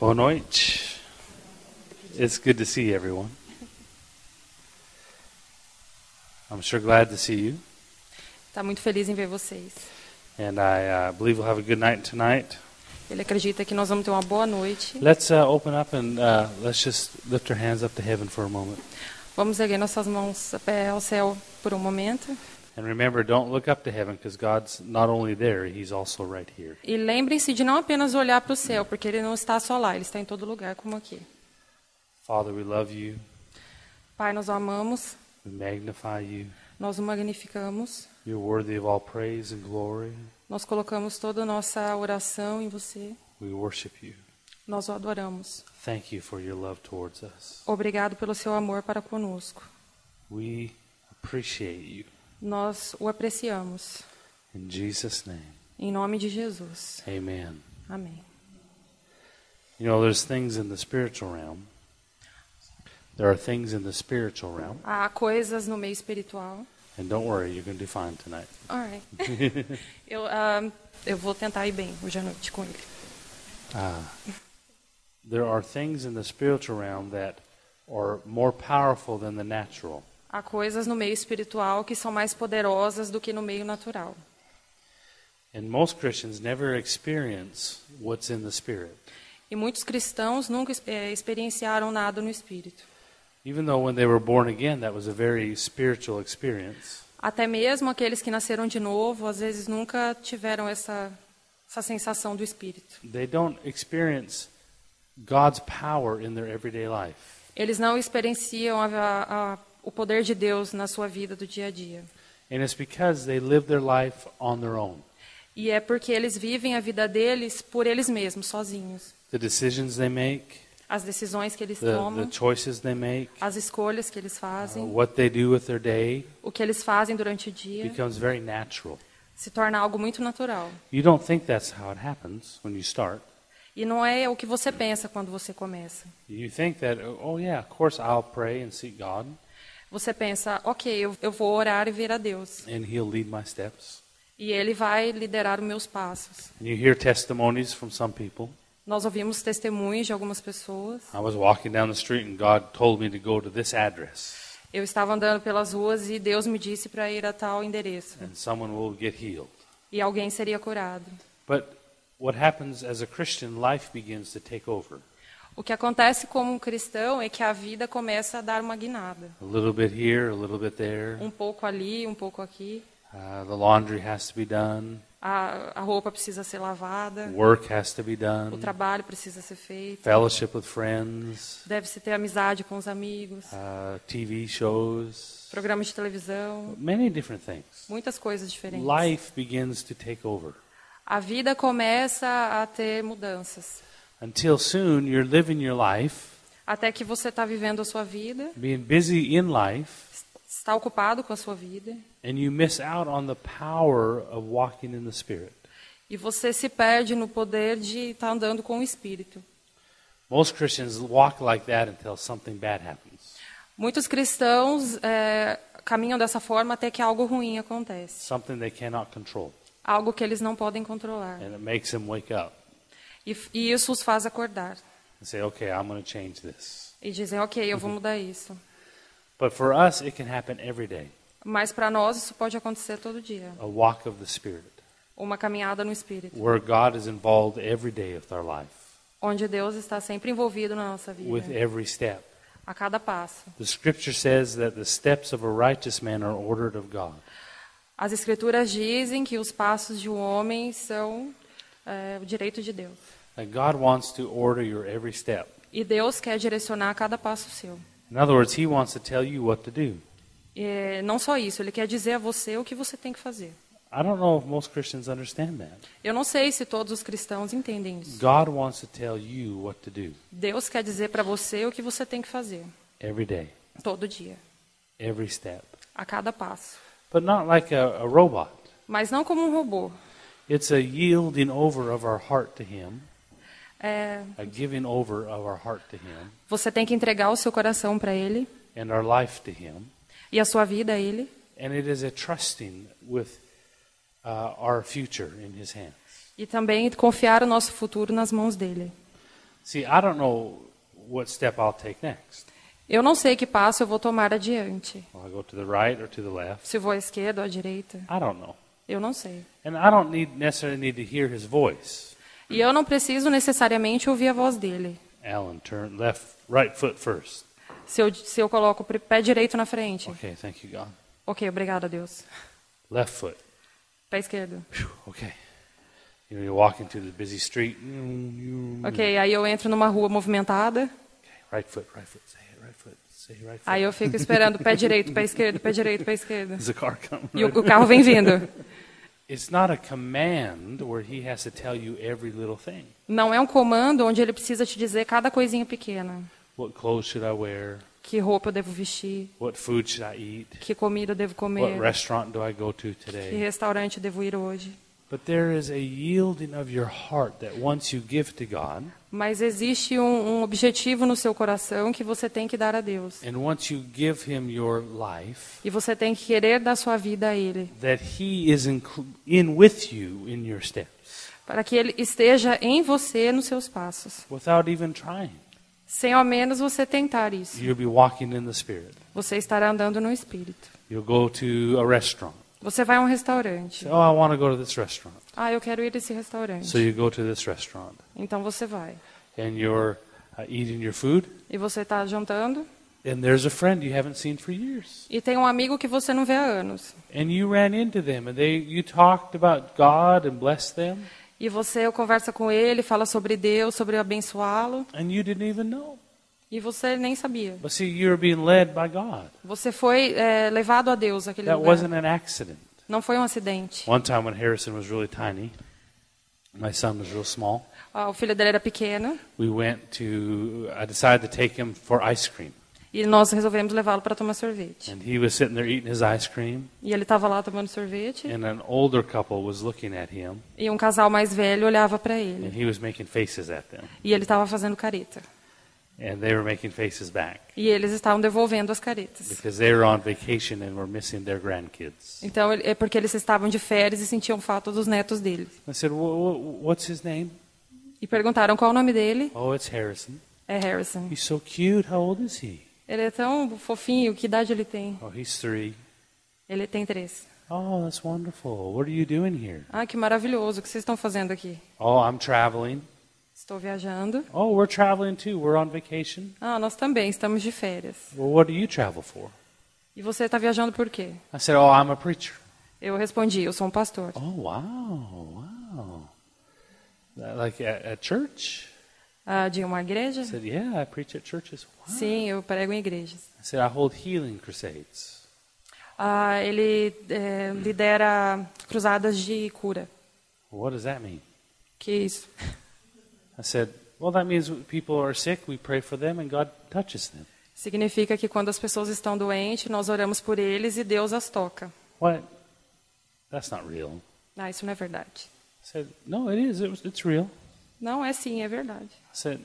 Boa noite. It's good to see everyone. I'm sure glad to see you, Está muito feliz em ver vocês. and I uh, believe we'll have a good night tonight. Ele acredita que nós vamos ter uma boa noite. Let's uh, open up and uh, let's just lift our hands up to heaven for a moment. Vamos erguer nossas mãos ao céu por um momento. And remember, don't look up to heaven because God's not only there, He's also right here. E lembrem-se de não apenas olhar para o céu, porque ele não está só lá, ele está em todo lugar, como aqui. Father, we love you. Pai, nós o amamos, We magnify you. nós o magnificamos, You're worthy of all praise and glory. nós colocamos toda a nossa oração em você, We worship you. nós o adoramos. Thank you for your love towards us. Obrigado pelo seu amor para conosco. We appreciate you. Nós o apreciamos. Em nome de Jesus. amen. Amém. You know, there's things in the spiritual realm. There are things in the spiritual realm. Há coisas no meio espiritual. And don't worry, you're going to do fine tonight. Alright. eu, ah, eu vou tentar ir bem hoje à noite com ele. Uh, there are things in the spiritual realm that are more powerful than the natural. Há coisas no meio espiritual que são mais poderosas do que no meio natural. And most Christians never experience what's in the spirit. E muitos cristãos nunca eh, experienciaram nada no espírito. Again. Até mesmo aqueles que nasceram de novo, às vezes nunca tiveram essa, essa sensação do espírito. They don't experience God's power in their everyday life. Eles não experienciam a, a, o poder de Deus na sua vida do dia a dia. And it's because they live their life on their own. E é porque eles vivem a vida deles por eles mesmos, sozinhos. The decisions they make, As decisões que eles the, the tomam, choices they make, as escolhas que eles uh, fazem, what they do with their day o que eles fazem durante o dia, becomes very natural. se torna algo muito natural. You don't think that's how it happens when you start. E não é o que você pensa quando você começa. You think that, oh, yeah, of course I'll pray and seek God, Você pensa, ok, eu, eu vou orar e ver a Deus. and He'll lead my steps. E Ele vai liderar os meus passos. And you hear testimonies from some people. Nós ouvimos testemunhos de algumas pessoas. I was walking down the street and God told me to go to this address, Eu estava andando pelas ruas e Deus me disse para ir a tal endereço. and someone will get healed. E alguém seria curado. But what happens as a Christian, life begins to take over. O que acontece como um cristão é que a vida começa a dar uma guinada. A little bit here, a little bit there. Um pouco ali, um pouco aqui. Uh, the laundry has to be done. A, a roupa precisa ser lavada. Work has to be O done. trabalho precisa ser feito. Fellowship with friends. Deve-se ter amizade com os amigos. Uh, TV shows. Programas de televisão. Many different things. Muitas coisas diferentes. Life begins to take over. A vida começa a ter mudanças. Until soon, you're living your life, Até que você está vivendo a sua vida, being busy in life, está ocupado com a sua vida, and you miss out on the power of walking in the Spirit. e você se perde no poder de estar andando com o Espírito. Most Christians walk like that until something bad happens. Muitos cristãos é, caminham dessa forma até que algo ruim acontece. something they cannot control. Algo que eles não podem controlar. And it makes them wake up E, e isso os faz acordar. and say, okay, I'm going to change this. E dizem, ok, eu vou mudar isso. But for us, it can happen every day Mas para nós isso pode acontecer todo dia. a walk of the Spirit, Uma caminhada no Espírito. where God is involved every day of our life, Onde Deus está sempre envolvido na nossa with vida. every step. A cada passo. The scripture says that the steps of a righteous man are ordered of God. As Escrituras dizem que os passos de um homem são é, o direito de Deus. God wants to order your every step. E Deus quer direcionar cada passo seu. In other words, He wants to tell you what to do. E não só isso, Ele quer dizer a você o que você tem que fazer. I don't know if most Christians understand that. Eu não sei se todos os cristãos entendem isso. God wants to tell you what to do Deus quer dizer para você o que você tem que fazer, every day, todo dia, every step. a cada passo. But not like a, a robot. Mas não como um robô. It's a yielding over of our heart to Him, É, a giving over of our heart to Him, você tem que entregar o seu coração para Ele and our life to Him. e a sua vida a Ele. And it is a trusting with uh, our future in His hands. E também confiar o nosso futuro nas mãos dele. See, I don't know what step I'll take next. Eu não sei que passo eu vou tomar adiante. Will I go to the right or to the left? Se vou à esquerda ou à direita. I don't know. Eu não sei. And I don't need necessarily need to hear his voice. E eu não preciso necessariamente ouvir a voz dele. Alan, turn left, right foot first. Se eu, se eu coloco o pé direito na frente. Okay, thank you, God. Ok, obrigada, Deus. Left foot. Pé esquerdo. Know, you're walking through the busy street. Ok, aí eu entro numa rua movimentada. Right foot, right foot. Say it, right foot. Say right foot. Aí eu fico esperando pé direito, pé esquerdo, pé direito, pé esquerdo. Car. E o, o carro vem vindo. It's not a command where he has to tell you every little thing. Não é um comando onde ele precisa te dizer cada coisinha pequena. What clothes should I wear? Que roupa eu devo vestir, What food should I eat? que comida eu devo What comer, restaurant do I go to que today? restaurante eu devo ir hoje. But there is a yielding of your heart that once you give to God, Mas existe um, um objetivo no seu coração que você tem que dar a Deus. and once you give Him your life, E você tem que querer dar sua vida a Ele. that He is inclu- in with you in your steps Para que Ele esteja em você nos seus passos. without even trying. Sem ao menos você tentar isso. Você estará andando no Espírito. You'll go to a restaurant. Você vai a um restaurante. Oh, I want to go to this restaurant. Ah, eu quero ir a esse restaurante. So you go to this restaurant, Então você vai. and you're uh, eating your food, E você está jantando. and there's a friend you haven't seen for years. E tem um amigo que você não vê há anos. And you ran into them, and they you talked about God and blessed them, E você conversa com ele, fala sobre Deus, sobre abençoá-lo. and you didn't even know. E você nem sabia. But see, you were being led by God. Você foi é, levado a Deus aquele That lugar. wasn't an accident. Não foi um acidente. One time when Harrison was really tiny, my son was real small. Ah, o filho dele era pequeno We went to. I decided to take him for ice cream, e nós resolvemos levá-lo para tomar sorvete. and he was sitting there eating his ice cream, E ele estava lá tomando sorvete and an older couple was looking at him, e um casal mais velho olhava para and ele. he was making faces at them, E ele estava fazendo careta. E eles estavam devolvendo as caretas. because they were on vacation and were missing their grandkids. Então é porque eles estavam de férias e sentiam falta dos netos deles. I said, "Wha- wha- "What's his name?" E perguntaram qual o nome dele. Oh, it's Harrison. É Harrison. He's so cute. How old is he? Ele é tão fofinho. Que idade ele tem? Oh, he's three. Ele tem três. Oh, that's wonderful. What are you doing here? Ah, que maravilhoso. O que vocês estão fazendo aqui? Oh, I'm traveling. Estou viajando. Oh, we're traveling too. We're on vacation. Ah, nós também estamos de férias. Well, what do you travel for? E você está viajando por quê? I said, Oh, I'm a preacher. Eu respondi, eu sou um pastor. Oh, wow, wow. Like at, at church? Ah, de uma igreja? I said, Yeah, I preach at churches. Wow. Sim, eu prego em igrejas. I said, I hold healing crusades. Ah, ele é, lidera cruzadas de cura. What does that mean? Que isso? I said, Well, that means people are sick, we pray for them and God touches them. Significa que quando as pessoas estão doentes, nós oramos por eles e Deus as toca. What? That's not real. Ah, isso não é verdade. I said, No, it is. It's real. Não, é sim, é verdade. I said,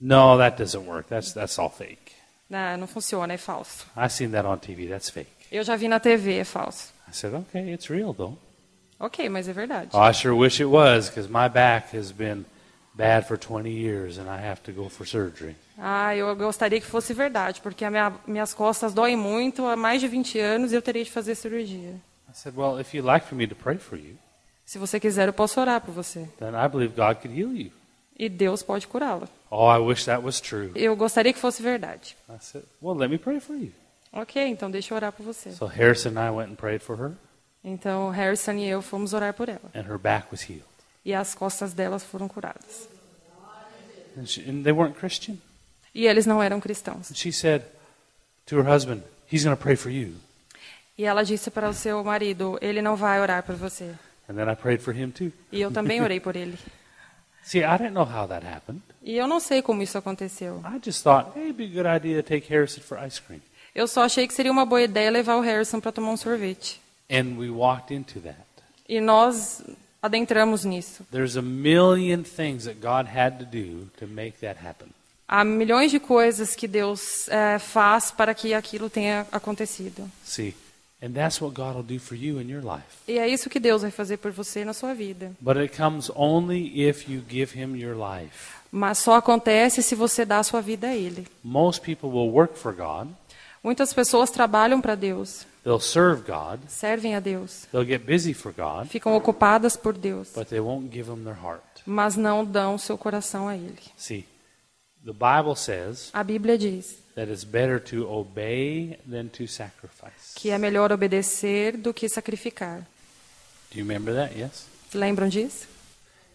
No, that doesn't work. That's, that's all fake. Não, não funciona, é falso. I've seen that on TV. That's fake. Eu já vi na TV, é falso. I said, Okay, it's real though. Ok, mas é verdade. Oh, I sure wish it was because my back has been bad for 20 years and I have to go for surgery. Ah, eu gostaria que fosse verdade, porque a minha, minhas costas doem muito há mais de 20 anos e eu teria de fazer cirurgia. I said, Well, if you'd like for me to pray for you, Se você quiser, eu posso orar por você. then I believe God could heal you. E Deus pode curá-la. Oh, I wish that was true. Eu gostaria que fosse verdade. I said, Well, let me pray for you. Ok, então deixa eu orar por você. So Harrison and I went and prayed for her, Então, Harrison e eu fomos orar por ela. and her back was healed. E as costas delas foram curadas. And, she, and they weren't Christian. E eles não eram cristãos. And she said to her husband, He's going to pray for you. E ela disse para o seu marido: Ele não vai orar por você. And then I prayed for him too. E eu também orei por ele. See, I didn't know how that happened. E eu não sei como isso aconteceu. I just thought, hey, it'd be a good idea to take Harrison for ice cream. Eu só achei que seria uma boa ideia levar o Harrison para tomar um sorvete. And we walked into that. E nós adentramos nisso. There's a million things that God had to do to make that happen. Há milhões de coisas que Deus eh, faz para que aquilo tenha acontecido. See, and that's what God will do for you in your life. E é isso que Deus vai fazer por você na sua vida. But it comes only if you give Him your life. Mas só acontece se você dá a sua vida a Ele. Most people will work for God, Muitas pessoas trabalham para Deus, they'll serve God, servem a Deus, they'll get busy for God, ficam ocupadas por Deus, but they won't give him their heart. mas não dão seu coração a Ele. See, the Bible says A Bíblia diz that it's better to obey than to sacrifice. que é melhor obedecer do que sacrificar. Do you remember that? Yes? Lembram disso?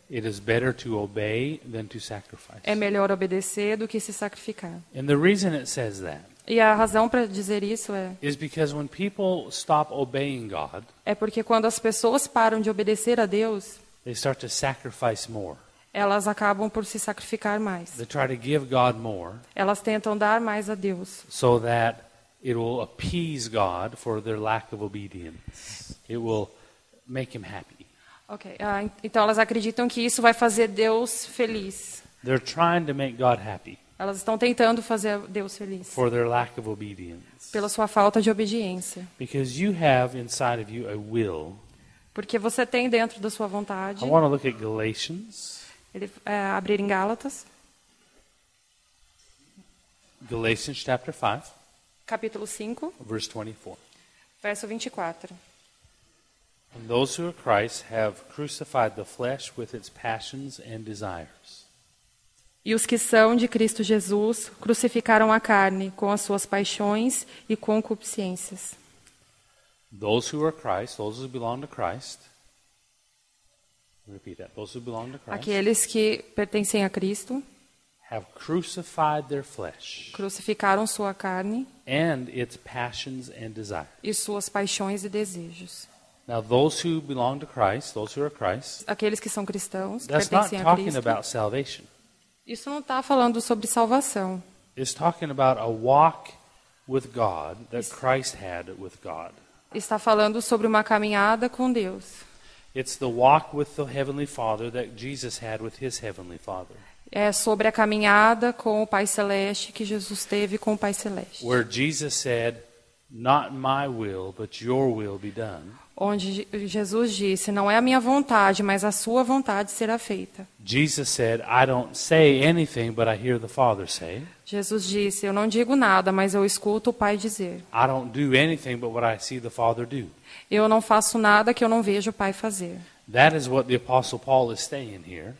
It is better to obey than to sacrifice. É melhor obedecer do que se sacrificar. And the reason it says that E a razão para dizer isso é is because when people stop obeying God, é porque quando as pessoas param de obedecer a Deus, they start to sacrifice more. elas acabam por se sacrificar mais. They try to give God more Elas tentam dar mais a Deus, so that it will appease God for their lack of obedience. It will make him happy. Ok, ah, en- então elas acreditam que isso vai fazer Deus feliz. They're trying to make God happy Elas estão tentando fazer Deus feliz for their lack of obedience. pela sua falta de obediência. Because you have inside of you a will. Porque você tem dentro da sua vontade, I want to look at Galatians, ele, é, abrir em Gálatas, Galatians chapter 5, capítulo 5, verse 24. verso 24. And those who are Christ have crucified the flesh with its passions and desires. E os que são de Cristo Jesus crucificaram a carne com as suas paixões e concupiscências. Those who are Christ, those who belong to Christ, repeat that. Those who belong to Christ Aqueles que pertencem a Cristo have crucified their flesh crucificaram sua carne and its passions and desires. e suas paixões e desejos. Now, those who belong to Christ, those who are Christ, Aqueles que são cristãos, that's not pertencem a talking Cristo. about salvation. Isso não está falando sobre salvação. It's talking about a walk with God that Christ had with God. Está falando sobre uma caminhada com Deus. It's the walk with the Heavenly Father that Jesus had with his Heavenly Father. É sobre a caminhada com o Pai Celeste que Jesus teve com o Pai Celeste. Where Jesus said, Not my will, but your will be done. Onde Je- Jesus disse: Não é a minha vontade, mas a sua vontade será feita. Jesus said, I don't say anything, but I hear the Father say. Jesus disse: Eu não digo nada, mas eu escuto o Pai dizer. I don't do anything but what I see the Father do. Eu não faço nada que eu não vejo o Pai fazer. That is what the Apostle Paul is saying here.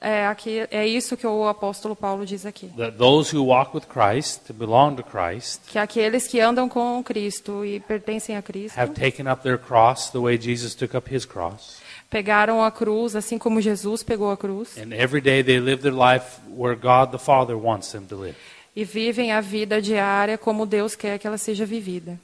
É, aqui, é isso que o apóstolo Paulo diz aqui. That those who walk with Christ, to belong to Christ, Que aqueles que andam com Cristo e pertencem a Cristo have taken up their cross the way Jesus took up his cross. pegaram a cruz, assim como Jesus pegou a cruz, And every day they live their life where God the Father wants them to live. e vivem a vida diária como Deus quer que ela seja vivida.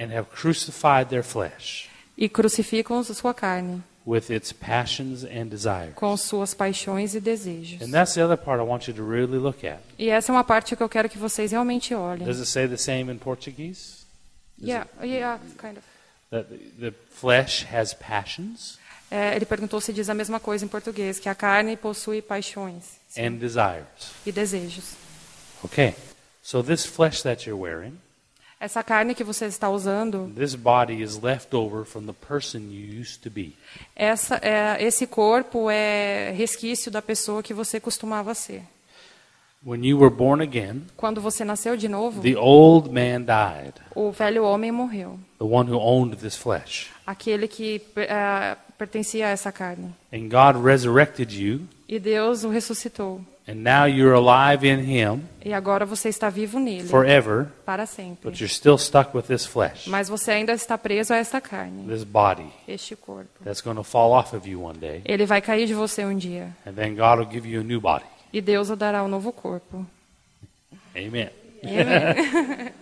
And have crucified their flesh E crucificam a sua carne with its passions and desires. com suas paixões e desejos. And that's the other part I want you to really look at. E essa é uma parte que eu quero que vocês realmente olhem. Does it say the same in Portuguese? Does Yeah, yeah, kind of. That the flesh has passions É, ele perguntou se diz a mesma coisa em português, que a carne possui paixões and desires. e desejos. Okay. So this flesh that you're wearing, Essa carne que você está usando, this body is left over from the person you used to be. essa, é, esse corpo é resquício da pessoa que você costumava ser. When you were born again, Quando você nasceu de novo, the old man died, o velho homem morreu. the one who owned this flesh. Aquele que é, pertencia a essa carne. And God resurrected you, E Deus o ressuscitou. And now you're alive in Him E agora você está vivo nele, forever, para sempre. but you're still stuck with this flesh, Mas você ainda está preso a esta carne, this body este corpo. that's going to fall off of you one day, Ele vai cair de você um dia. and then God will give you a new body. E Deus o dará um novo corpo. Amen.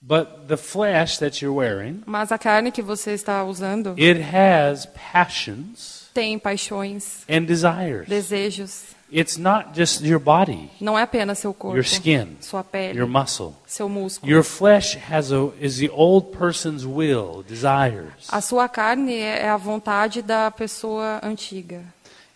But the flesh that you're wearing, Mas a carne que você está usando it has passions tem paixões, and desires. desejos. It's not just your body, Não é apenas seu corpo, your skin, sua pele, your muscle. seu músculo. Your flesh has a is the old person's will, desires. A sua carne é a vontade da pessoa antiga.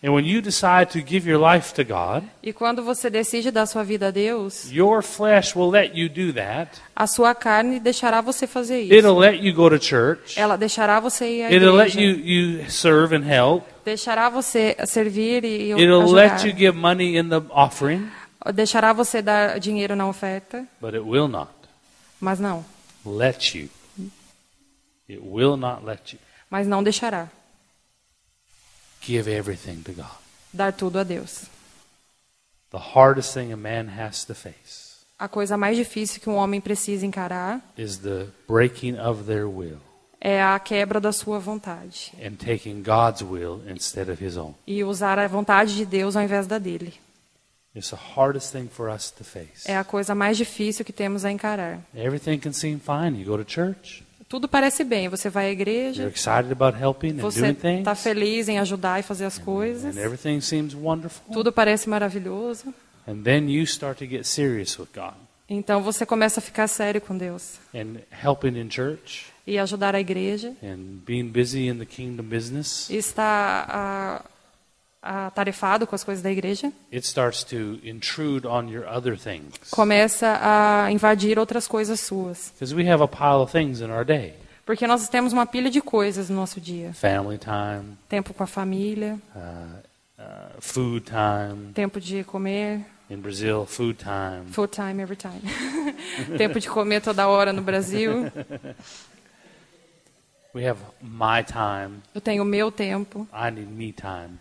And when you decide to give your life to God, E quando você decide dar sua vida a Deus, your flesh will let you do that. a sua carne deixará você fazer isso. It'll let you go to church. Ela deixará você ir à It'll let igreja. you, you serve and help. Deixará você servir e It'll ajudar. let you give money in the offering, Deixará você dar dinheiro na oferta, but it will not mas não. let you. It will not let you Mas não deixará give everything to God. dar tudo a Deus. The hardest thing a man has to face A coisa mais difícil que um homem precisa encarar is the breaking of their will é a quebra da sua vontade and taking God's will instead of his own. e usar a vontade de Deus ao invés da dele. It's the hardest thing for us to face. É a coisa mais difícil que temos a encarar. Everything can seem fine. You go to church, Tudo parece bem, você vai à igreja, and você está feliz em ajudar e fazer as coisas, and everything seems wonderful. tudo parece maravilhoso. And then you start to get serious with God. Então você começa a ficar sério com Deus. And helping in church. E ajudar a igreja. And business. e está ah, atarefado com as coisas da igreja. It starts to intrude on your other things. Começa a invadir outras coisas suas. Because we have a pile of things in our day Porque nós temos uma pilha de coisas no nosso dia. family time, Tempo com a família, uh, uh, food time. tempo de comer, In Brazil, food time. full time every time. tempo de comer toda hora no Brasil. We have my time. Eu tenho meu tempo. I need me time.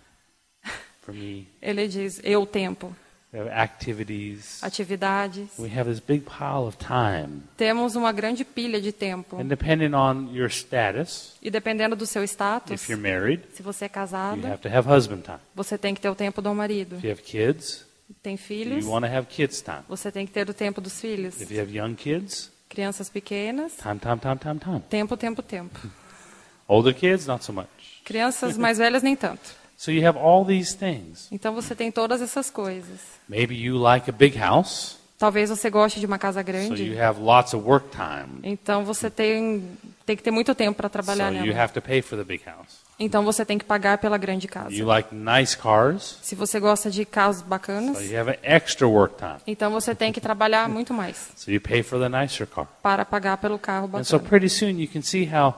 Ele diz eu tempo, We have activities. atividades. We have this big pile of time. Temos uma grande pilha de tempo. And depending on your status, E dependendo do seu status, if you're married, se você é you casado, have to have husband time. você tem que ter o tempo do marido. If you have kids, Tem filhos, you want to have kids time. você tem que ter o tempo dos filhos. If you have young kids, Crianças pequenas, time, time, time, time, time. tempo, tempo, tempo. Older kids, not so much. Crianças mais velhas, nem tanto. So you have all these things. Então você tem todas essas coisas. Maybe you like a big house, Talvez você goste de uma casa so grande. you have lots of work time. Então você tem, tem que ter muito tempo para So trabalhar you nela. have to pay for the big house. Então você tem que pagar pela grande casa. You like nice cars, Se você gosta de carros so bacanas, you have extra work time. então você tem que trabalhar muito mais So you pay for the nicer car. para pagar pelo carro And so bacana. pretty soon you can see how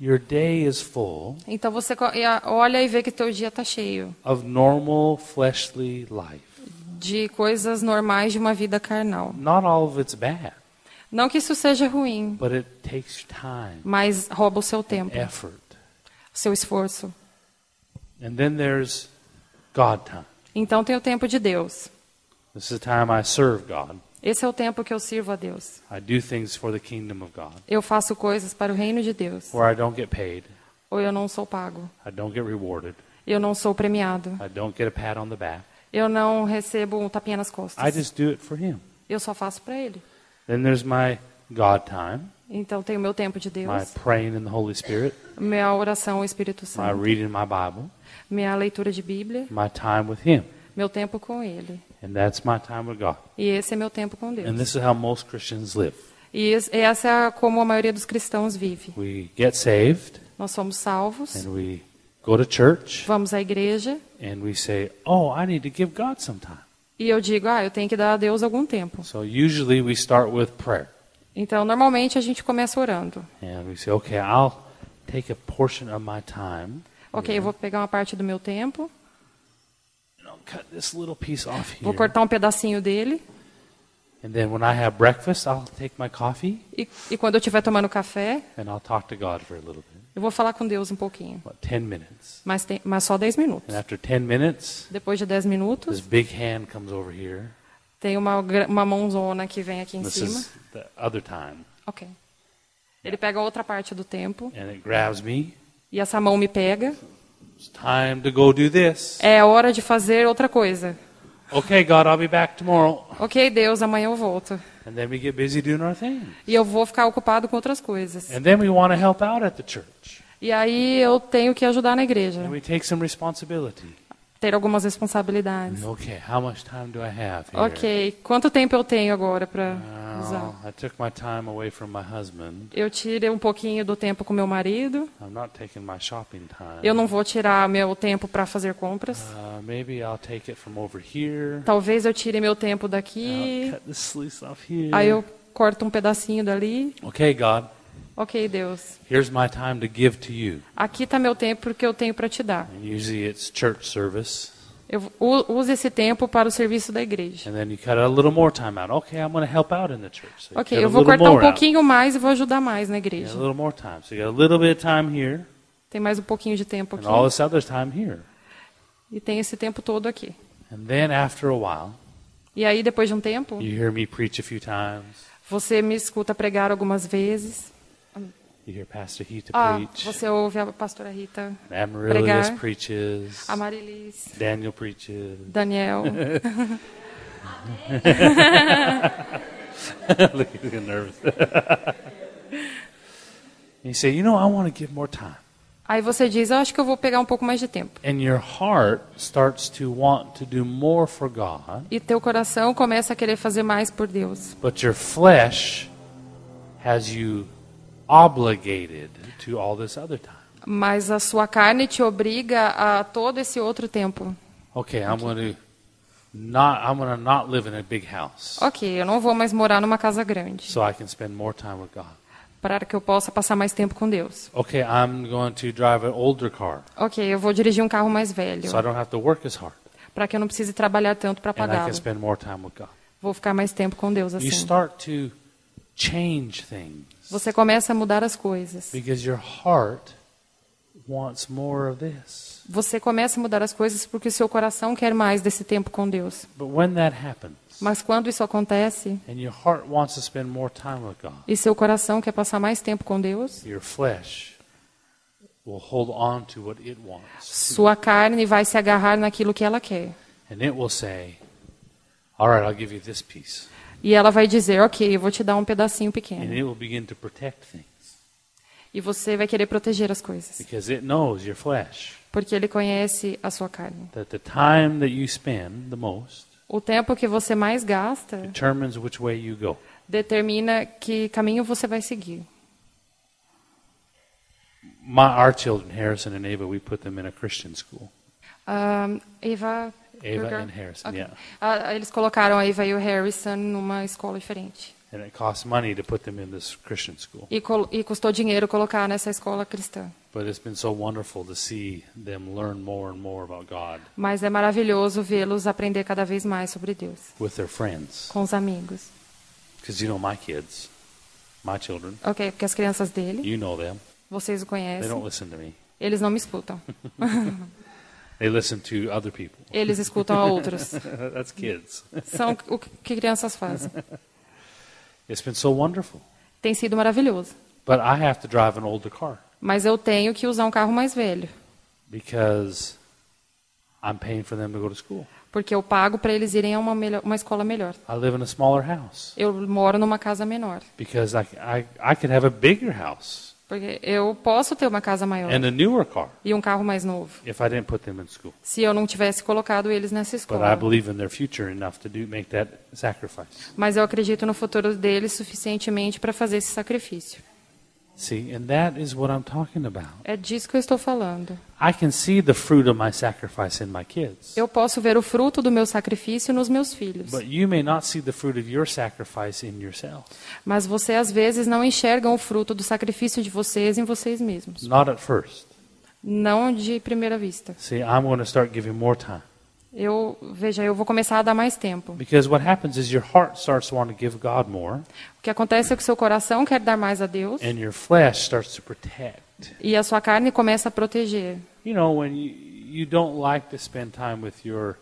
your day is full Então você olha e vê que teu dia está cheio of normal fleshly life. de coisas normais de uma vida carnal. Not all of it's bad, Não que isso seja ruim, but it takes time, mas rouba o seu tempo, effort. seu esforço. And then there's God time. Então tem o tempo de Deus. This is the time I serve God. Esse é o tempo que eu sirvo a Deus. I do things for the kingdom of God, Eu faço coisas para o reino de Deus. where I don't get paid, Ou eu não sou pago. I don't get rewarded, Eu não sou premiado. I don't get a pat on the back. Eu não recebo um tapinha nas I costas. just do it for Him. Eu só faço para Ele. Then there's my God time, Então tenho meu tempo de my Deus, praying in the Holy Spirit, minha oração ao Espírito my Santo, reading my Bible, minha leitura de Bíblia, my time with Him. meu tempo com Ele. And that's my time with God. E esse é meu tempo com And Deus. this is how most Christians live. E es- essa é como a maioria dos cristãos vive. We get saved, Nós somos salvos, and we go to church, vamos à igreja and we say, Oh, I need to give God some time. e eu digo, ah, eu tenho que dar a Deus algum tempo. So usually we start with prayer. Então, normalmente a gente começa orando. And we say, Okay, I'll take a portion of my time. Ok, eu vou pegar uma parte do meu tempo, And I'll cut this little piece off vou cortar um pedacinho dele And then when I have breakfast, I'll take my coffee e, e quando eu estiver tomando café, and I'll talk to God for a little bit. eu vou falar com Deus um pouquinho. About 10 minutes. Mas, tem, mas só 10 minutos. And after 10 minutes, Depois de 10 this minutos, big hand comes over here. tem uma, uma mãozona que vem aqui em This cima. is the other time. Ok. Ele pega outra parte do tempo And it grabs me. e essa mão me pega. It's time to go do this. É hora de fazer outra coisa. Okay, God, I'll be back tomorrow. Ok, Deus, amanhã eu volto. And then we get busy doing our thing. E eu vou ficar ocupado com outras coisas. And then we want to help out at the church. E aí eu tenho que ajudar na igreja. And we take some responsibility. Ter algumas responsabilidades. Okay, how much time do I have here? Ok, quanto tempo eu tenho agora para usar? Well, I took my time away from my husband. Eu tirei um pouquinho do tempo com meu marido. I'm not taking my shopping time. Eu não vou tirar meu tempo para fazer compras. Uh, maybe I'll take it from over here. Talvez eu tire meu tempo I'll daqui. cut the slice off here. Aí eu corto um pedacinho dali. Okay, God, Ok, Deus. here's my time to give to you. Aqui está meu tempo que eu tenho para te dar. And usually it's church service. Eu u- use esse tempo para o serviço da igreja. And then you cut a little more time out. Okay, I'm going to help out in the church. So Ok, eu vou cortar um more out. pouquinho mais e vou ajudar mais na igreja. little more time. So you got a little bit of time here Tem mais um pouquinho de tempo aqui. all this other time here. E tem esse tempo todo aqui. And then after a while, E aí, depois de um tempo, you hear me preach a few times. você me escuta pregar algumas vezes. You hear Pastor Heath Ah, preach. você ouve a pastora Rita, Amaryllis pregar. preaches. a Marilis, Daniel preaches. Daniel. Look, he's getting nervous. you say, you know, I want to give more time. Aí você diz, eu acho que eu vou pegar um pouco mais de tempo. And your heart starts to want to do more for God, E teu coração começa a querer fazer mais por Deus. but your flesh has you obligated to all this other time. Mas a sua carne te obriga a todo esse outro tempo. Okay, I'm going to not I'm going to not live in a big house Ok, eu não vou mais morar numa casa grande. so I can spend more time with God. Para que eu possa passar mais tempo com Deus. Okay, I'm going to drive an older car Ok, eu vou dirigir um carro mais velho. so I don't have to work as hard Para que eu não precise trabalhar tanto para and I can spend more time with God. Vou ficar mais tempo com Deus You assim. start to change things Você começa a mudar as coisas. because your heart wants more of this. Você começa a mudar as coisas porque seu coração quer mais desse tempo com Deus. But when that happens Mas quando isso acontece and your heart wants to spend more time with God, e seu coração quer passar mais tempo com Deus, your flesh will hold on to what it wants. sua carne vai se agarrar naquilo que ela quer. And it will say, All right, I'll give you this piece. E ela vai dizer, ok, eu vou te dar um pedacinho And pequeno. it will begin to protect things E você vai querer proteger as coisas. because it knows your flesh Porque ele conhece a sua carne. that the time that you spend the most O tempo que você mais gasta determines which way you go. determina que caminho você vai seguir. My, our children, Harrison and Ava, we put them in a Christian school. Ah, Eva, And Harrison, Ok. yeah. Ah, eles colocaram a Eva e o Harrison numa escola diferente. And it costs money to put them in this Christian school. E, e custou dinheiro colocar nessa escola cristã. But it's been so wonderful to see them learn more and more about God Mas é maravilhoso vê-los aprender cada vez mais sobre Deus, with their friends. com os amigos. Because you know my kids, my children, Ok, porque as crianças dele, you know them. vocês o They don't conhecem, listen to me. eles não me escutam. They listen to other people. Eles escutam a outros. That's kids. São o que crianças fazem. It's been so wonderful. Tem sido maravilhoso. But I have to drive an older car Mas eu tenho que usar um carro mais velho, because I'm paying for them to go to school. porque eu pago para eles irem a uma, melhor, uma escola melhor. I live in a smaller house Eu moro numa casa menor, because I, I, I could have a bigger house porque eu posso ter uma casa maior and a newer car e um carro mais novo, if I didn't put them in school. se eu não tivesse colocado eles nessa But I escola. believe in their future enough to do make that sacrifice. Mas eu acredito no futuro deles suficientemente para fazer esse sacrifício. See, and that is what I'm talking about. É disso que eu estou falando. I can see the fruit of my sacrifice in my kids. Eu posso ver o fruto do meu sacrifício nos meus filhos, But you may not see the fruit of your sacrifice in yourself. mas você às vezes não enxergam o fruto do sacrifício de vocês em vocês mesmos, Not at first. não de primeira vista. See, I'm going to start giving more time. Eu veja, eu vou começar a dar mais tempo. Because what happens is your heart starts to want to give God more, O que acontece é que o seu coração quer dar mais a Deus and your flesh starts to protect. e a sua carne começa a proteger. You know, when you, you don't like to spend time with your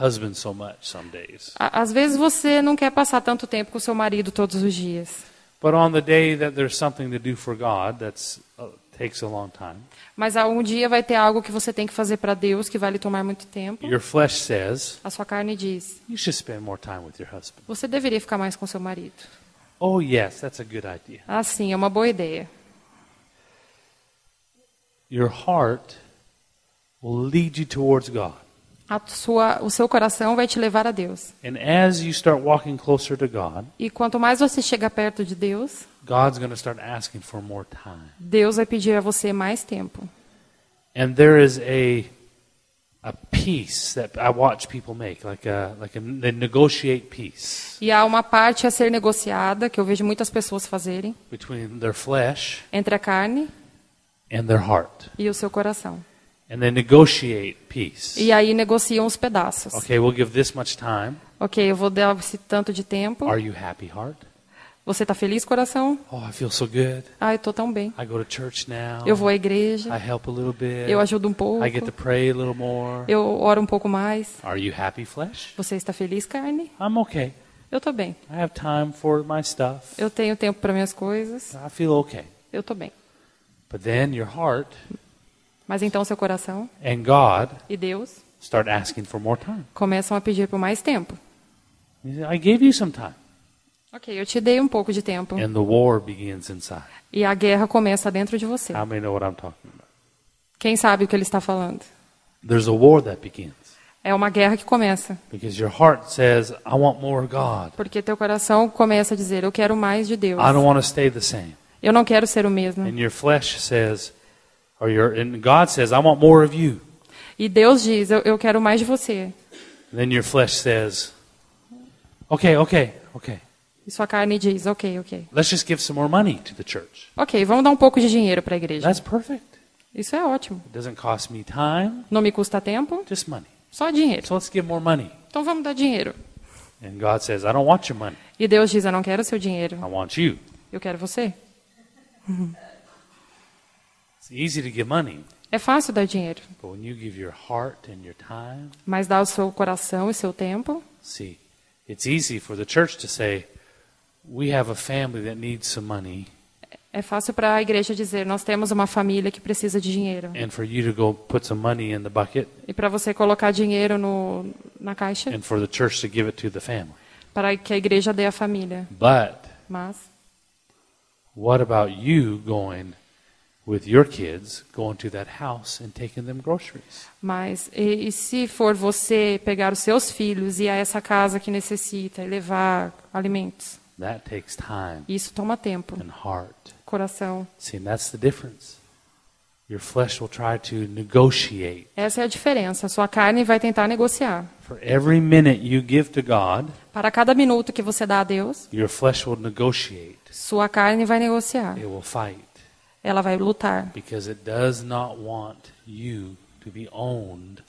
husband so much some days. Às vezes você não quer passar tanto tempo com seu marido todos os dias, But on the day that there's something to do for God that's uh, takes a long time, mas algum dia vai ter algo que você tem que fazer para Deus que vai lhe tomar muito tempo. your flesh says, A sua carne diz: you should spend more time with your husband. você deveria ficar mais com seu marido. Oh, yes, that's a good idea. Ah, sim, é uma boa ideia. Your heart will lead you towards God. a sua, o seu coração vai te levar a Deus. And as you start walking closer to God, E quanto mais você chega perto de Deus, God's going to start asking for more time. Deus vai pedir a você mais tempo. And there is a a peace that I watch people make, like a like a they negotiate peace E há uma parte a ser negociada, que eu vejo muitas pessoas fazerem, between their flesh entre a carne and their heart. e o seu coração. And they negotiate peace. E aí negociam os pedaços. Okay, we'll give this much time. Ok, eu vou dar esse tanto de tempo. Are you happy, heart? Você está feliz, coração? Oh, I feel so good. Ah, eu estou tão bem. I go to church now. Eu vou à igreja, I help a little bit. eu ajudo um pouco, I get to pray a little more. eu oro um pouco mais. Are you happy, flesh? Você está feliz, carne? I'm okay. Eu estou bem. I have time for my stuff. Eu tenho tempo para minhas coisas. I feel okay. Eu estou bem. But then your heart Mas então seu coração and God e Deus start asking for more time. começam a pedir por mais tempo. I gave you some time. Ok, eu te dei um pouco de tempo. And the war begins inside. E a guerra começa dentro de você. How many know what I'm talking about? Quem sabe o que ele está falando? There's a war that begins É uma guerra que começa. because your heart says, I want more God. Porque teu coração começa a dizer, eu quero mais de Deus. I don't want to stay the same. Eu não quero ser o mesmo. And your flesh says, or your, and God says, I want more of you. E Deus diz, eu, eu quero mais de você. And then your flesh says, okay, okay, okay. E sua carne diz, ok, ok. Let's just give some more money to the church. Ok, vamos dar um pouco de dinheiro para a igreja. That's perfect. Isso é ótimo. It doesn't cost me time, Não me custa tempo, just money. só dinheiro. So let's give more money. Então vamos dar dinheiro. And God says, I don't want your money. E Deus diz, eu não quero seu dinheiro, I want you. eu quero você. It's easy to give money, É fácil dar dinheiro, but when you give your heart and your time, mas dar o seu coração e seu tempo. see, it's easy for the church to say, we have a family that needs some money, É fácil para a igreja dizer, nós temos uma família que precisa de dinheiro. and for you to go put some money in the bucket, E para você colocar dinheiro no, na caixa, and for the church to give it to the family. para que a igreja dê à família. But Mas, what about you going with your kids, going to that house and taking them groceries? mas e, e se for você pegar os seus filhos e a essa casa que necessita e levar alimentos? That takes time Isso toma tempo, and heart. coração. See, that's the difference. Your flesh will try to negotiate. Essa é a diferença. Sua carne vai tentar negociar. For every minute you give to God, Para cada minuto que você dá a Deus, your flesh will negotiate. sua carne vai negociar. It will fight Ela vai lutar. because it does not want you to be owned.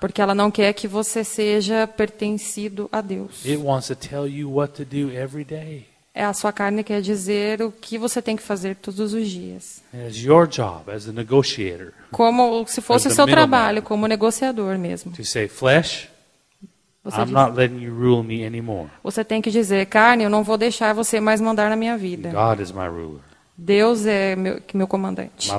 Porque ela não quer que você seja pertencido a Deus. É a sua carne quer dizer o que você tem que fazer todos os dias. Como se fosse o seu trabalho, como negociador mesmo. to say, Flesh, Você, I'm diz- not letting you rule me anymore. você tem que dizer, carne, eu não vou deixar você mais mandar na minha vida. God is my ruler. Deus é meu, meu comandante.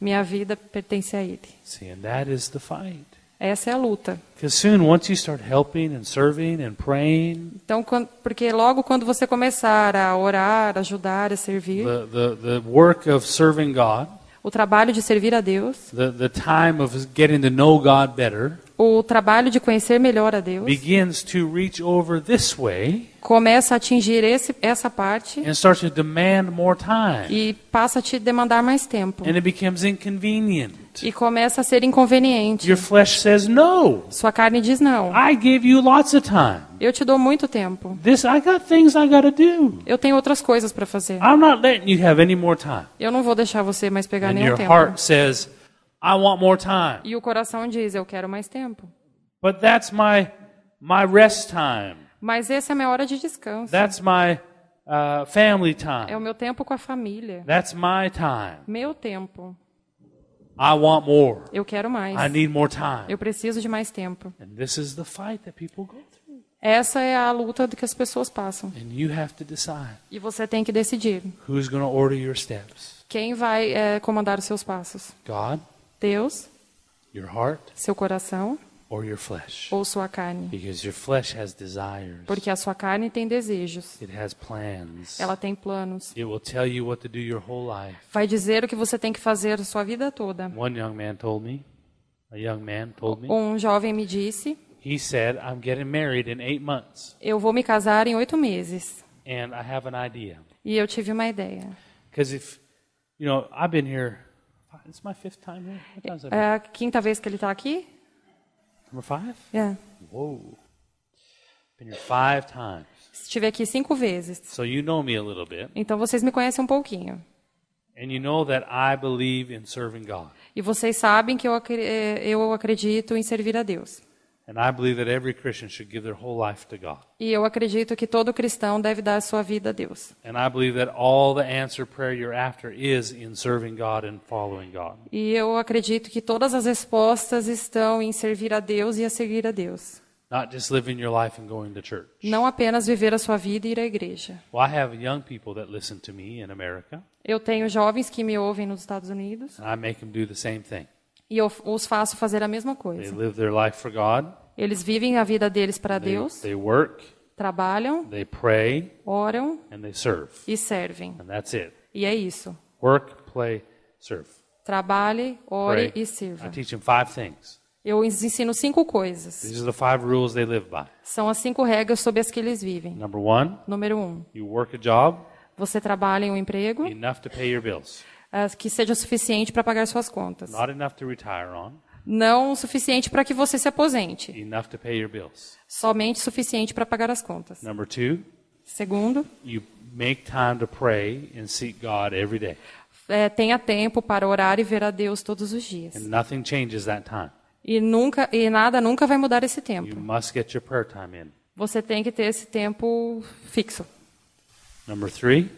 Minha vida pertence a Ele. See, and that is the fight. Essa é a luta. Soon, once you start helping and serving and praying, Então, quando- porque logo quando você começar a orar, ajudar, a servir, the, the, the work of serving God, o trabalho de servir a Deus, the, the time of getting to know God better, o trabalho de conhecer melhor a Deus, begins to reach over this way começa a atingir esse, essa parte and starts to demand more time. e passa a te demandar mais tempo. And it becomes inconvenient. E começa a ser inconveniente. Your flesh says, No, Sua carne diz não. I gave you lots of time. Eu te dou muito tempo. This, I got things I got to do. Eu tenho outras coisas para fazer. I'm not letting you have any more time. Eu não vou deixar você mais pegar And nenhum tempo. says, I want more time. E o coração diz, eu quero mais tempo. But that's my, my rest time. Mas essa é a minha hora de descanso. That's my uh, family É o time. meu tempo com a família. That's my time. Meu tempo. I want more. Eu quero mais. I need more time. Eu preciso de mais tempo. And this is the fight that people go through. Essa é a luta que as pessoas passam. And you have to decide E você tem que decidir who's going to order your steps quem vai eh, comandar os seus passos. God, Deus, your heart, seu coração or your flesh. ou sua carne. Because your flesh has desires, Porque a sua carne tem desejos. it has plans. Ela tem planos. It will tell you what to do your whole life. Vai dizer o que você tem que fazer a sua vida toda. One young man told me, a young man told me. Um jovem me disse: He said, I'm getting married in eight months, Eu vou me casar em oito meses. and I have an idea. E eu tive uma ideia. Because if, you know, I've been here, it's my fifth time here. What time's that? É a quinta vez que ele está aqui? Number five? É. Whoa. Been here five times. Estive aqui cinco vezes. So you know me a little bit, Então vocês me conhecem um pouquinho. and you know that I believe in serving God. E vocês sabem que eu, eh, eu acredito em servir a Deus. And I believe that every Christian should give their whole life to God. E eu acredito que todo cristão deve dar a sua vida a Deus. And I believe that all the answer prayer you're after is in serving God and following God. E eu acredito que todas as respostas estão em servir a Deus e a seguir a Deus. Not just living your life and going to church. Não apenas viver a sua vida e ir à igreja. Well, I have young people that listen to me in America, Eu tenho jovens que me ouvem nos Estados Unidos and I make them do the same thing. E eu os faço fazer a mesma They coisa. live their life for God. Eles vivem a vida deles para They, Deus, they work, trabalham, they pray, oram and they serve. e servem. And that's it. E é isso. Work, play, serve. Trabalhe, ore Pray. e sirva. I teach them five things. Eu os ensino cinco coisas. These are the five rules they live by. São as cinco regras sob as que eles vivem. Number one, Número um, you work a job você trabalha em um emprego enough to pay your bills, que seja suficiente para pagar suas contas. not enough to retire on, Não suficiente para que você se aposente, enough to pay your bills. somente suficiente para pagar as contas. Number two, Segundo, you make time to pray and seek God every day. é, tenha tempo para orar e ver a Deus todos os dias. E nunca e nada nunca vai mudar esse tempo. must get your prayer time in. Você tem que ter esse tempo fixo. Number three,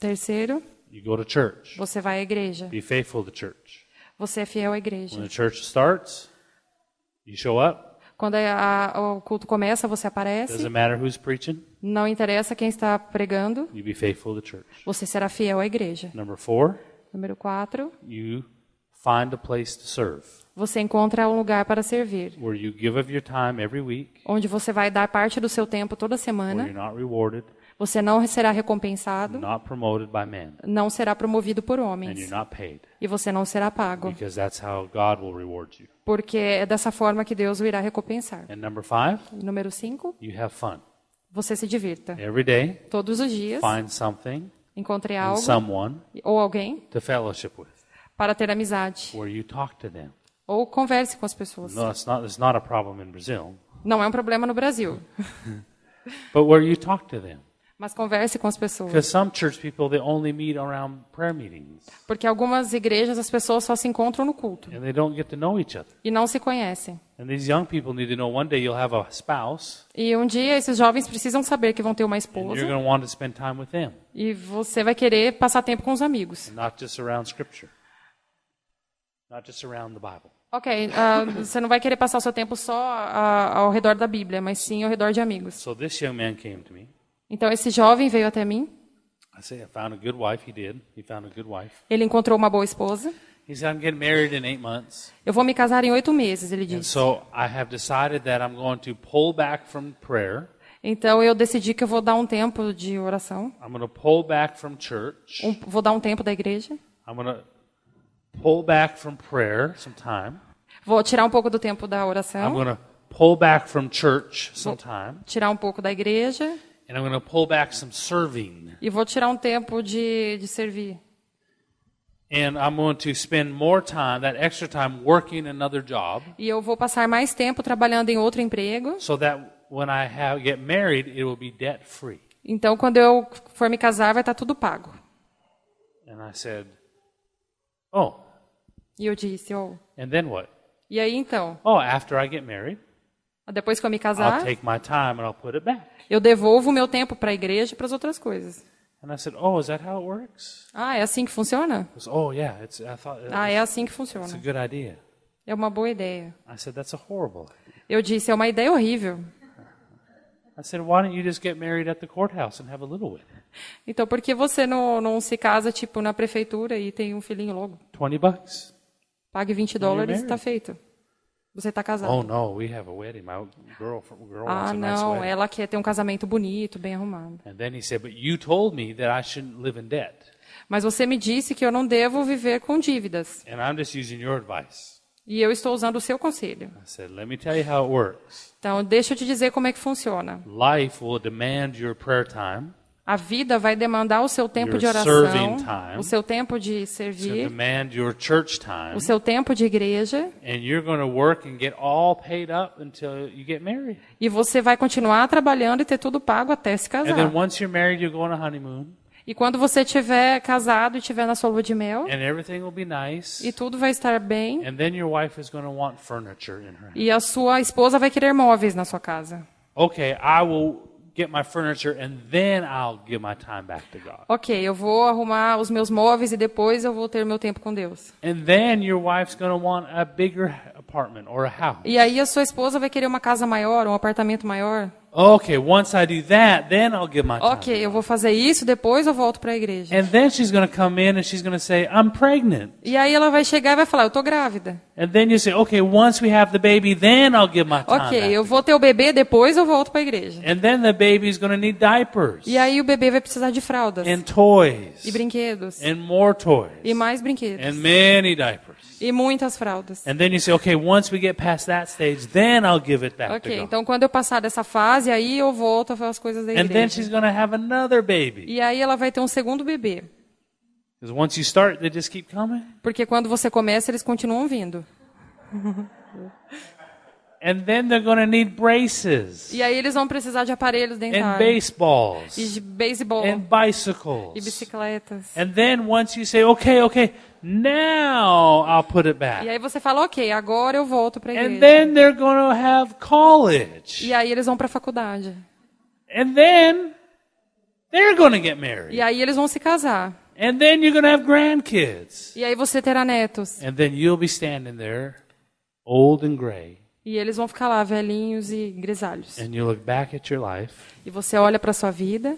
Terceiro, you go to church. você vai à igreja. Be faithful to church. Você é fiel à When igreja. the church starts, you show up. Quando a- a- o culto começa, você aparece. Doesn't matter who's preaching, Não interessa quem está pregando, you be faithful to church. você será fiel à igreja. Number four, Número quatro, you find a place to serve você encontra um lugar para servir, where you give of your time every week, onde você vai dar parte do seu tempo toda where semana. you're not rewarded, Você não será recompensado, not promoted by men, não será promovido por and you're homens not paid e você não será pago, because that's how God will reward you. porque é dessa forma que Deus o irá recompensar. And number five, Número cinco, you have fun. você se divirta. Every day, Todos os dias, find something encontre algo someone ou alguém to fellowship with, para ter amizade where you talk to them. ou converse com as pessoas. No, it's not, it's not a problem in Brazil, Não é um problema no Brasil, but where you talk to them. Mas converse com as pessoas. Because some church people, they only meet around prayer meetings, Porque algumas igrejas as pessoas só se encontram no culto and they don't get to know each other. e não se conhecem. And these young people need to know one day you'll have a spouse, E um dia esses jovens precisam saber que vão ter uma and esposa you're going to want to spend time with them, e você vai querer passar tempo com os amigos. not just around Scripture, not just around the Bible. Ok, ah, você não vai querer passar o seu tempo só ah, ao redor da Bíblia, mas sim ao redor de amigos. So this young man came to me. Então esse jovem veio até mim, I said, I found a good wife. He did. He found a good wife. ele encontrou uma boa esposa. He said, I'm getting married in eight months. Eu vou me casar em oito meses, ele And disse. so I have decided that I'm going to pull back from prayer. Então eu decidi que eu vou dar um tempo de oração, I'm going to pull back from church. um- vou dar um tempo da igreja, I'm going to pull back from prayer some time. vou tirar um pouco do tempo da I'm oração, going to pull back from church some time. tirar um pouco da igreja And I'm going to pull back some serving. e vou tirar um tempo de, de servir. And I'm going to spend more time, that extra time, working another job E eu vou passar mais tempo trabalhando em outro emprego. so that when I have, get married, it will be debt free. Então, quando eu for me casar, vai estar tudo pago. And I said, Oh, E eu disse, oh, and then what? e aí então? Oh, after I get married, Depois que eu me I'll casar, take my time and I'll put it back. Eu devolvo o meu tempo para a igreja e para as outras coisas. And I said, Oh, is that how it works? Ah, é assim que funciona? Goes, oh, yeah, it's, I thought Ah, é assim que it's a funciona. good idea. É uma boa ideia. I said, That's a horrible idea. Eu disse, é uma ideia horrível. Então, por que você não, não se casa, tipo, na prefeitura e tem um filhinho logo? 20 bucks. Pague 20 dólares e está feito. Você está casado. Oh, no, we have a wedding. My girl, girl wants ah, a nice não, wedding. ela quer ter um casamento bonito, bem arrumado. And then he said, But you told me that I shouldn't live in debt. Mas você me disse que eu não devo viver com dívidas. And I'm just using your advice. E eu estou usando o seu conselho. I said, let me tell you how it works. Então, deixa eu te dizer como é que funciona. Life will demand your prayer time. A vida vai demandar o seu tempo de oração, time. o seu tempo de servir, time. o seu tempo de igreja, e você vai continuar trabalhando e ter tudo pago até se And then casar. once you're married, you go on a honeymoon. E quando você estiver casado e estiver na sua lua de mel, nice. e tudo vai estar bem, e a sua esposa vai querer móveis na sua casa. Okay, I will get my furniture and then I'll give my time back to God. Ok, eu vou arrumar os meus móveis e depois eu vou ter meu tempo com Deus. And then your wife's going to want a bigger apartment or a house. E aí a sua esposa vai querer uma casa maior, um apartamento maior. Okay, once I do that, then I'll give my time. Ok, to eu vou fazer isso, depois eu volto para a igreja. And then she's going to come in and she's going to say, I'm pregnant. E aí ela vai chegar e vai falar, eu tô grávida. And then you say, okay, once we have the baby, then I'll give my time Ok, back. eu vou ter o bebê, depois eu volto para a igreja. And then the baby's going to need diapers E aí o bebê vai precisar de fraldas and toys e brinquedos and more toys e mais brinquedos and many diapers. E muitas fraldas. And then you say, okay, once we get past that stage, then I'll give it back Ok, to God. então quando eu passar dessa fase, aí eu volto a fazer as coisas da and then igreja. she's to have another baby. E aí ela vai ter um segundo bebê. Because once you start, they just keep coming. Porque quando você começa, eles continuam vindo. And then they're to need braces E aí eles vão precisar de aparelhos and dentários. baseballs E de beisebol. and E bicycles. bicicletas. And then once you say, okay, okay, now I'll put it E back. aí você fala, ok, agora eu volto para a And igreja. then they're going to have college. E aí eles vão para a faculdade. And then they're going to get married. E aí eles vão se casar. And then you're going to have grandkids. E aí você terá netos. And then you'll be standing there, old and gray, E eles vão ficar lá, velhinhos e grisalhos. and you look back at your life E você olha para sua vida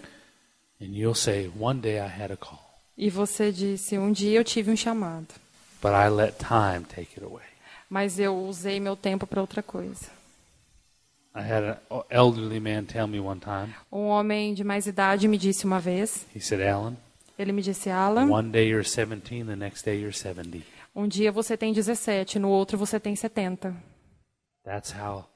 and you'll say, One day I had a call, e você disse, um dia eu tive um chamado, but I let time take it away. mas eu usei meu tempo para outra coisa. I had an elderly man tell me one time, Um homem de mais idade me disse uma vez, he said, Alan, ele me disse, Alan, one day you're 17, the next day you're 70. um dia você tem 17, no outro você tem 70. That's how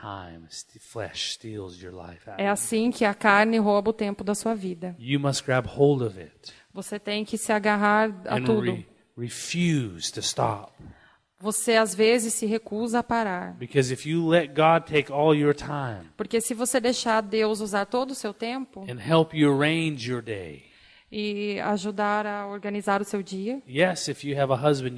time, flesh steals your life. É assim que a carne rouba o tempo da sua vida. You must grab hold of it Você tem que se agarrar a and tudo. re- refuse to stop. Você às vezes se recusa a parar. Because if you let God take all your time Porque se você deixar Deus usar todo o seu tempo and help you arrange your day, e ajudar a organizar o seu dia, yes, husband,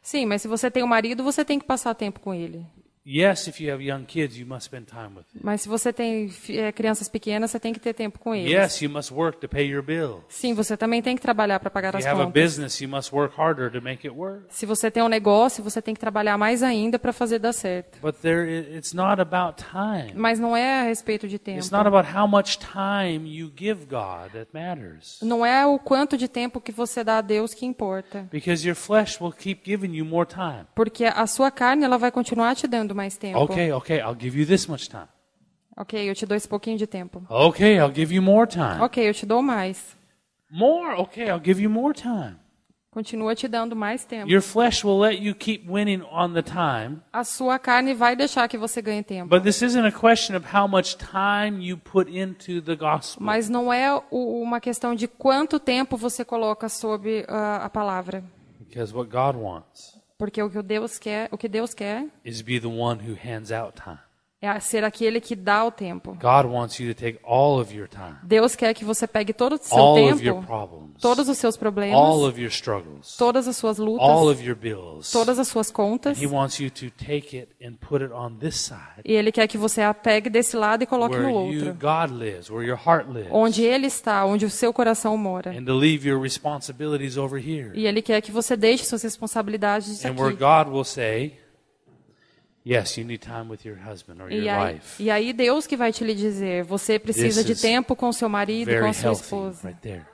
sim, mas se você tem um marido, você tem que passar tempo com ele. Yes, if you have young kids, you must spend time with them. Mas se você tem eh, crianças pequenas, você tem que ter tempo com eles. Yes, you must work to pay your bills. Sim, você também tem que trabalhar para pagar If as you have a contas. business, you must work harder to make it work. Se você tem um negócio, você tem que trabalhar mais ainda para fazer dar certo. But there, it's not about time. Mas não é a respeito de tempo. It's not about how much time you give God that matters. Não é o quanto de tempo que você dá a Deus que importa. Because your flesh will keep giving you more time. Porque a sua carne ela vai continuar te dando mais tempo. Okay, okay, I'll give you this much time. Ok, eu te dou esse pouquinho de tempo. Okay, I'll give you more time. Ok, eu te dou mais. More? Okay, I'll give you more time. Continua te dando mais tempo. Your flesh will let you keep winning on the time. A sua carne vai deixar que você ganhe tempo. But this isn't a question of how much time you put into the gospel. Mas não é o- uma questão de quanto tempo você coloca sobre ah, a palavra. Because what God wants Porque o que Deus quer, o que Deus quer is be the one who hands out time. É ser aquele que dá o tempo. God wants you to take all of your time, Deus quer que você pegue todo o seu all of your tempo, problems, todos os seus all problemas, of your struggles, todas as suas all lutas, of your bills. todas as suas contas. You E Ele quer que você a pegue desse lado e coloque where no you, outro. God lives, where lives, Onde Ele está, onde o seu coração mora. and to leave your responsibilities over here. E Ele quer que você deixe suas responsabilidades And where aqui. God will say, yes, you need time with your husband or E your aí, wife. e aí Deus que vai te lhe dizer, você precisa This de tempo com seu marido e com sua esposa. right there.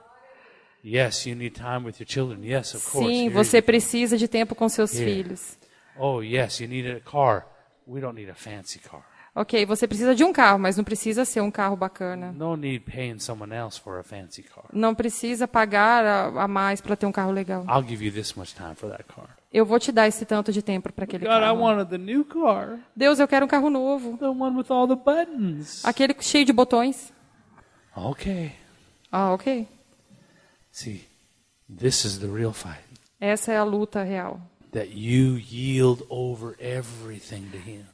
Yes, you need time with your children. Yes, of course. Sim, Here você you precisa de tempo com seus Here. filhos. Oh, yes, you need a car. We don't need a fancy car. Ok, você precisa de um carro, mas não precisa ser um carro bacana. No need paying someone else for a fancy car. Não precisa pagar a, a mais para ter um carro legal. Eu vou te dar esse tanto de tempo para aquele God, I carro. wanted the new car, Deus, eu quero um carro novo. the one with all the buttons. Aquele cheio de botões. Okay. Ah, ok. See, this is the real fight. Essa é a luta real. That you yield over everything to Him.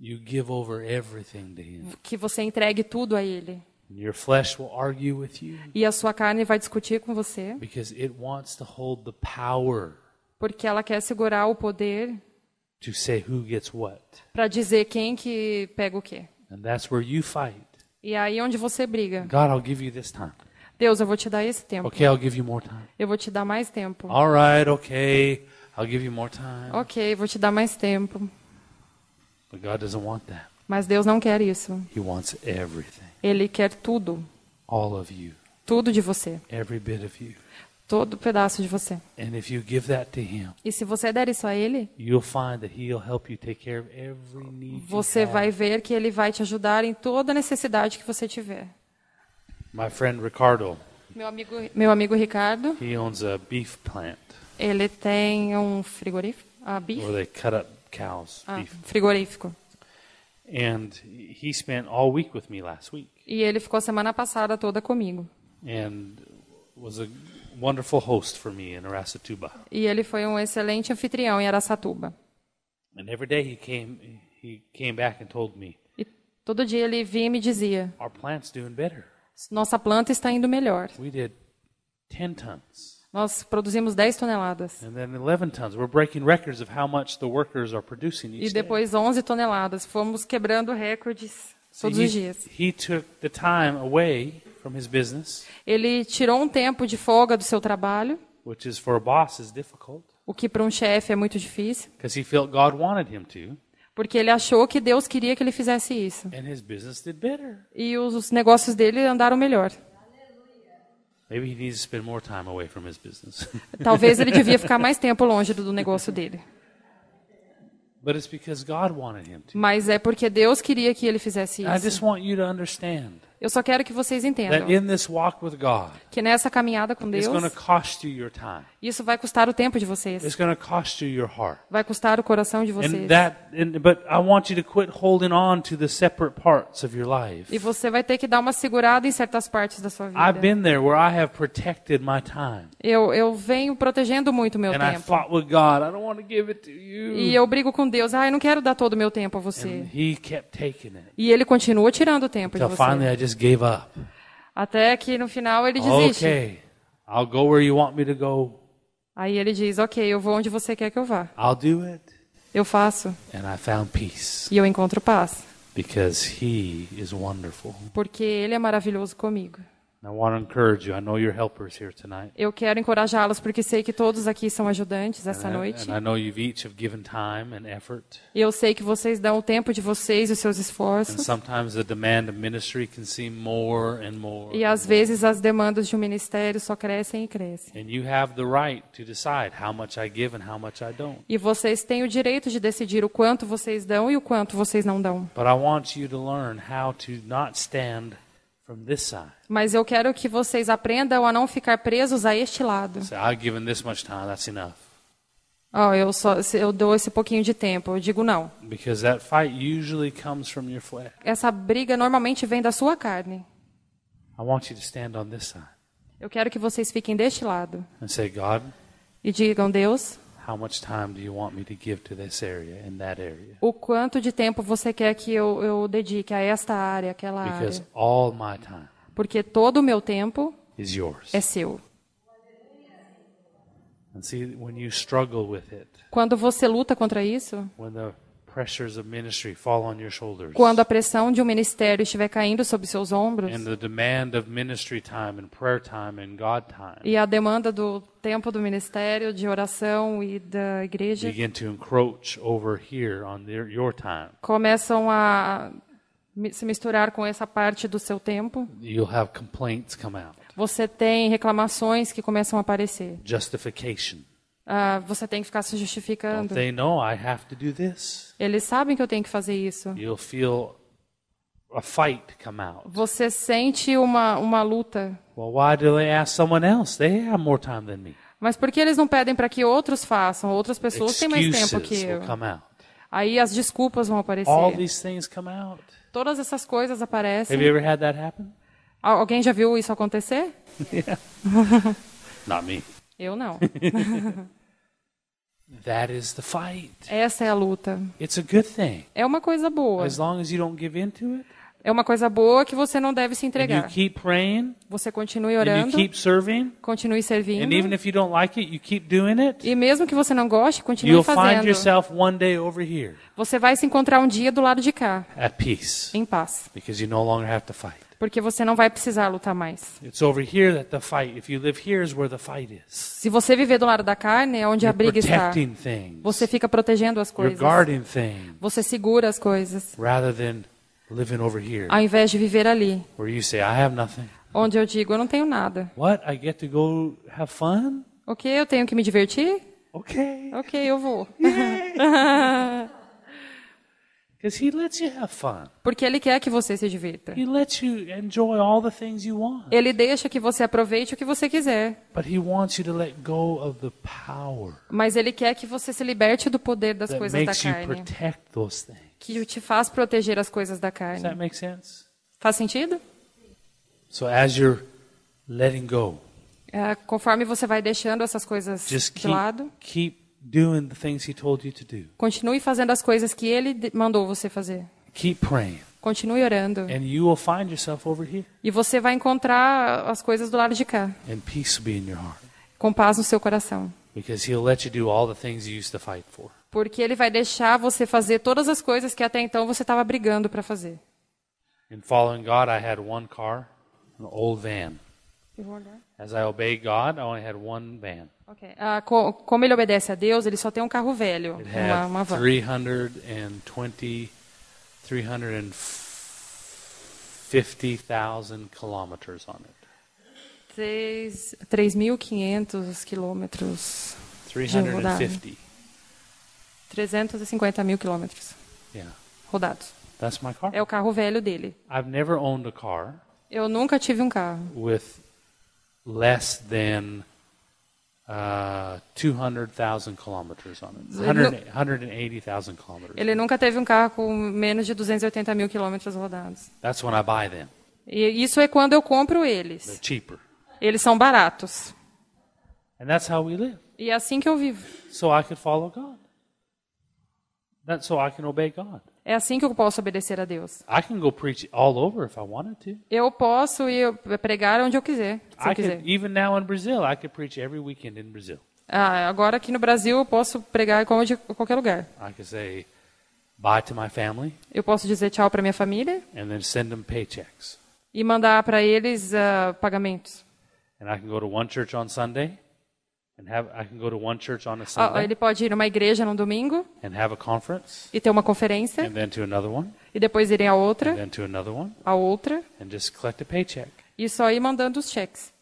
You give over everything to Him. Que você entregue tudo a Ele. And your flesh will argue with you E a sua carne vai discutir com você, because it wants to hold the power porque ela quer segurar o poder to say who gets what. para dizer quem que pega o quê. And that's where you fight. E aí onde você briga. Deus, eu vou te dar esse tempo. Okay, I'll give you more time. Eu vou te dar mais tempo. All right, okay, I'll give you more time. Ok, vou te dar mais tempo. But God doesn't want that. Mas Deus não quer isso. He wants everything. Ele quer tudo. All of you. Tudo de você. Every bit of you. Todo pedaço de você. And if you give that to Him, E se você der isso a Ele, you'll find that He'll help you take care of every need you você vai ver que Ele vai te ajudar em toda necessidade que você tiver. My friend Ricardo, Meu amigo, meu amigo Ricardo, he owns a beef plant ele tem um frigorífico, ah, beef? where they cut up cows, Ah, beef. frigorífico. And he spent all week with me last week E ele ficou semana passada toda comigo. and was a wonderful host for me in Arasatuba. E ele foi um excelente anfitrião em Araçatuba. And every day he came he came back and told me, E todo dia ele vinha e me dizia: "Our plant's doing better. Nossa planta está indo melhor. We did 10 tons Nós produzimimos 10 toneladas. and then 11 tons. We're breaking records of how much the workers are producing E each day." depois 11 toneladas. Fomos quebrando recordes So todos he, os dias. Business, Ele tirou um tempo de folga do seu trabalho, which is for a boss is difficult, o que para um chefe é muito difícil, because he felt God wanted him to, porque ele achou que Deus queria que ele fizesse isso. and his business did better. E os, os negócios dele andaram melhor. Maybe he needs to spend more time away from his business. Talvez ele devia ficar mais tempo longe do, do negócio dele. but it's because God wanted him to. Mas é porque Deus queria que ele fizesse I just isso. Eu só quero que vocês entendam que nessa caminhada com Deus, isso vai custar o tempo de vocês. Vai custar o coração de vocês. E você vai ter que dar uma segurada em certas partes da sua vida. Eu, eu venho protegendo muito o meu tempo. E eu brigo com Deus. Ah, eu não quero dar todo o meu tempo a você. E ele continua tirando o tempo de você. Just gave up. Até que no final ele desiste. Okay, I'll go where you want me to go. Aí ele diz, ok, eu vou onde você quer que eu vá. I'll do it. Eu faço. And I found peace E eu encontro paz. because he is wonderful. Porque ele é maravilhoso comigo. And I want to encourage you. I know you're helpers here tonight. Eu quero encorajá-los porque sei que todos aqui são ajudantes essa noite. and I know you've each have given time and effort. E eu sei que vocês dão o tempo de vocês e os seus esforços. sometimes the demand of ministry can seem more and more. E às vezes as demandas de um ministério só crescem e crescem. And you have the right to decide how much I give and how much I don't. E vocês têm o direito de decidir o quanto vocês dão e o quanto vocês não dão. But I want you to learn how to not stand. Mas eu quero que vocês aprendam a não ficar presos a este lado. Say, I've given this much time, that's enough. Oh, eu só eu dou esse pouquinho de tempo. Eu digo não. Because that fight usually comes from your flesh. Essa briga normalmente vem da sua carne. I want you to stand on this side Eu quero que vocês fiquem deste lado and say, God, e digam, Deus, how much time do you want me to give to this area and that area? o quanto de tempo você quer que eu, eu dedique a esta área, aquela Because área. all my time Porque todo o meu tempo is yours. é seu. And see, when you struggle with it, Quando você luta contra isso, when the pressures of ministry fall on your shoulders, quando a pressão de um ministério estiver caindo sobre seus ombros and the demand of ministry time and prayer time and God time e a demanda do tempo do ministério, de oração e da igreja begin to encroach over here on their, your time, começam a se misturar com essa parte do seu tempo, you'll have complaints come out, você tem reclamações que começam a aparecer. justification. Ah, você tem que ficar se justificando. they know I have to do this? Eles sabem que eu tenho que fazer isso. You'll feel a fight come out. Você sente uma, uma luta. Well, why do they ask someone else? They have more time than me. Mas por que eles não pedem para que outros façam? Outras pessoas têm mais tempo que Excuses eu. Aí as desculpas vão aparecer. All these things come out. Todas essas coisas aparecem. Have you ever had that happen? Al- Alguém já viu isso acontecer? Not me. Eu não. That is the fight. Essa é a luta. It's a good thing. É uma coisa boa. As long as you don't give in to it, É uma coisa boa que você não deve se entregar. keep praying, Você continue orando, serving, continue servindo. like it, it, E mesmo que você não goste, continue you'll find fazendo. yourself one day over here Você vai se encontrar um dia do lado de cá, at peace em paz. because you no longer have to fight. Porque você não vai precisar lutar mais. It's over here that the fight, if you live here, is where the fight is. Se você viver do lado da carne, é onde a You're briga está. things, Você fica protegendo as coisas. Você segura as coisas. rather than living over here Ao invés de viver ali, where you say, I have nothing. onde eu digo, eu não tenho nada. What? I get to go have fun? Ok, eu tenho que me divertir? Okay. Ok, eu vou. Because he lets you have fun. Porque ele quer que você se divirta. He lets you enjoy all the things you want. Ele deixa que você aproveite o que você quiser. But he wants you to let go of the power Mas ele quer que você se liberte do poder das coisas da carne. protect those things. Que te faz proteger as coisas da Does that carne. make sense? Faz sentido? So as you're letting go, É, conforme você vai deixando essas coisas de lado, keep doing the things he told you to do. continue fazendo as coisas que ele mandou você fazer. Keep praying. Continue orando. And you will find yourself over here. E você vai encontrar as coisas do lado de cá, And peace will be in your heart. com paz no seu coração. Because he'll let you do all the things you used to fight for. Porque ele vai deixar você fazer todas as coisas que até então você estava brigando para fazer. In following God, I had one car, an old van. As I obeyed God, I only had one van. Ok. Ah, co- como ele obedece a Deus, ele só tem um carro velho, It uma, uma van. 320, 350,000 kilometers on it. Três- 3.500 quilômetros, 350. 350 mil quilômetros Yeah, rodados. that's my car. É o carro velho dele. I've never owned a car Eu nunca tive um carro with less than uh, 200,000 kilometers on it. Ele não- 100 180,000 kilometers. Ele nunca teve um carro com menos de 280 mil quilômetros rodados. That's when I buy them. E isso é quando eu compro They're eles. cheaper. Eles são baratos. And that's how we live. E é assim que eu vivo. So I could follow God. That's so I can obey God. É assim que eu posso obedecer a Deus. I can go preach all over if I wanted to. Eu posso ir pregar onde eu quiser, se eu I quiser. could, even now in Brazil, I could preach every weekend in Brazil. Ah, agora aqui no Brasil eu posso pregar em qualquer lugar. I could say bye to my family Eu posso dizer tchau para minha família and then send them paychecks. e mandar para eles ah, pagamentos. And I can go to one church on Sunday have I can go to one church on a Sunday Ele pode ir numa igreja no domingo and have a conference e ter uma conferência and then to another one e depois irem a and outra, then to another one a outra and just collect a paycheck. e só ir mandando os cheques.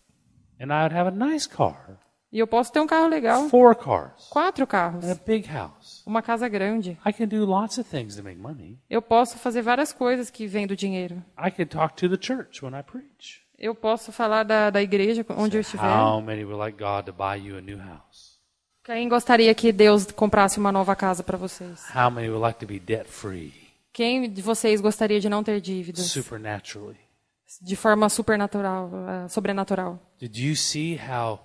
And I would have a nice car, E eu posso ter um carro legal, four cars, quatro carros, and a big house. uma casa grande. I can do lots of things to make money. Eu posso fazer várias coisas que vêm do dinheiro. I could talk to the church when I preach. Eu posso falar da, da igreja onde eu estiver. How many would like God to buy you a new house? Quem gostaria que Deus comprasse uma nova casa para vocês? How many would like to be debt free Quem de vocês gostaria de não ter dívidas supernaturally? de forma supernatural, ah, sobrenatural? Did you see how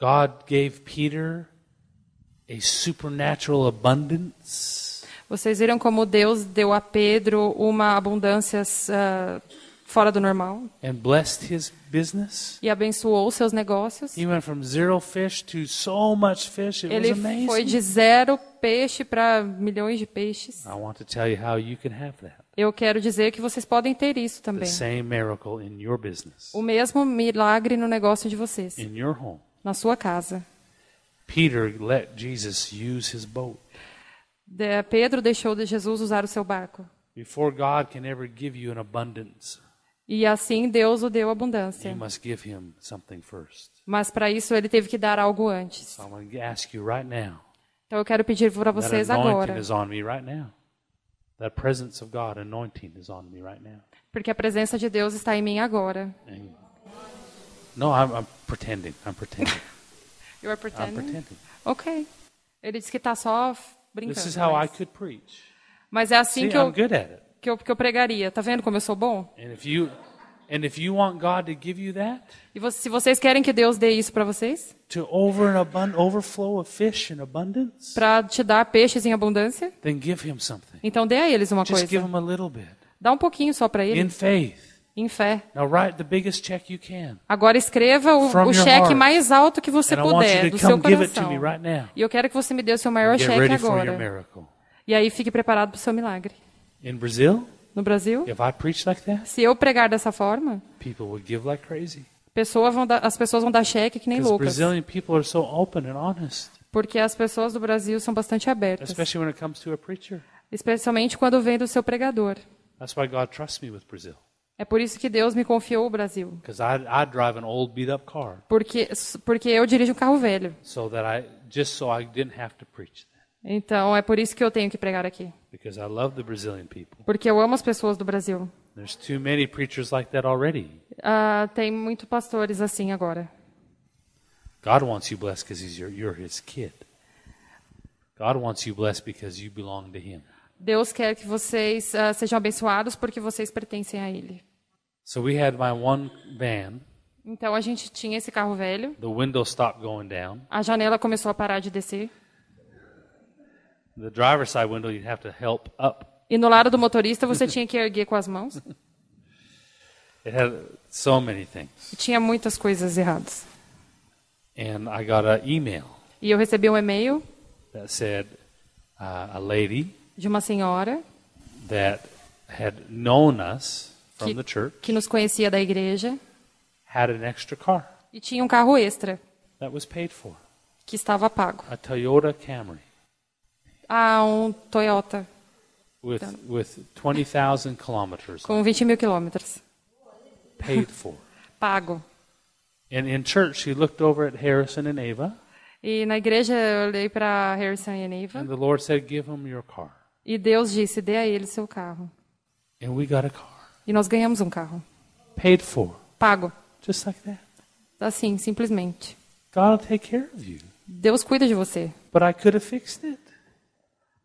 God gave Peter a supernatural abundance? Vocês viram como Deus deu a Pedro uma abundância ah, fora do normal and blessed his business? e abençoou seus negócios? He went from zero fish to so much fish. It was Ele amazing. foi de zero peixe para milhões de peixes. I want to tell you how you can have that. Eu quero dizer que vocês podem ter isso The também. same miracle in your business, O mesmo milagre no negócio de vocês, in your home. na sua casa. Peter let Jesus use his boat. De- Pedro deixou de Jesus usar o seu barco. Before God can ever give you an abundance, E assim Deus o deu you abundância. must give him something first. Mas para isso ele teve que dar algo antes. So I'm going to ask you right now. Então eu quero pedir para vocês agora, is on me right now. That presence of God anointing is on me right now. porque a presença de Deus está em mim agora. And no, I'm, I'm pretending. I'm pretending. You are I'm pretending? pretending. Ok. Ele disse que está só brincando. This is how I mas... could preach. mas é assim See, que I'm eu, good at it. Que, eu, que eu pregaria. Tá vendo como eu sou bom? You that, E se vocês querem que Deus dê isso para vocês, over in para te dar peixes em abundância, then give him something. então dê a eles uma Just give coisa. him a little bit. Dá um pouquinho só para In eles, faith. em fé. Now write the biggest check you can. Agora escreva o, o cheque mais alto que você puder, do seu coração. E eu quero que você me dê o seu maior cheque agora. E aí fique preparado para o seu milagre. In Brazil, No Brasil, if I preach like that, se eu pregar dessa forma, people would give like crazy. pessoa as pessoas vão dar cheque que nem loucas. Brazilian people are so open and honest, Porque as pessoas do Brasil são bastante abertas. especially when it comes to a preacher. Especialmente quando vem do seu pregador. That's why God trusts me with Brazil. É por isso que Deus me confiou o Brasil. Because I, I drive an old beat up car Porque, porque eu dirijo um carro velho. so that I, just so Então é por isso que eu tenho que pregar aqui. Because I love the Brazilian people. Porque eu amo as pessoas do Brasil. There's too many preachers like that already. Ah, tem muito pastores assim agora. God wants you blessed because he's your, you're his kid. God wants you blessed because you belong to him. Deus quer que vocês ah, sejam abençoados porque vocês pertencem a Ele. So we had my one van. Então a gente tinha esse carro velho. The window stopped going down. A janela começou a parar de descer. The driver's side window, you'd have to help up. E no lado do motorista você tinha que erguer com as mãos. It had so many things. E tinha muitas coisas erradas. And I got an email E eu recebi um e-mail that said uh, a lady de uma senhora that had known us from Que- the church que nos conhecia da igreja had an extra car e tinha um carro extra that was paid for que estava pago. a Toyota Camry Ah, um Toyota with, with 20,000 kilometers com 20 mil quilômetros. paid for. Pago. And in church, she looked over at Harrison and Ava, E na igreja eu olhei para Harrison e a Neiva and the Lord said, Give them your car. e Deus disse: dê a ele seu carro. And we got a car E nós ganhamos um carro. paid for, Pago. just like that. Assim, simplesmente. God will take care of you. Deus cuida de você. But I could have fixed it. I could have fixed it. M-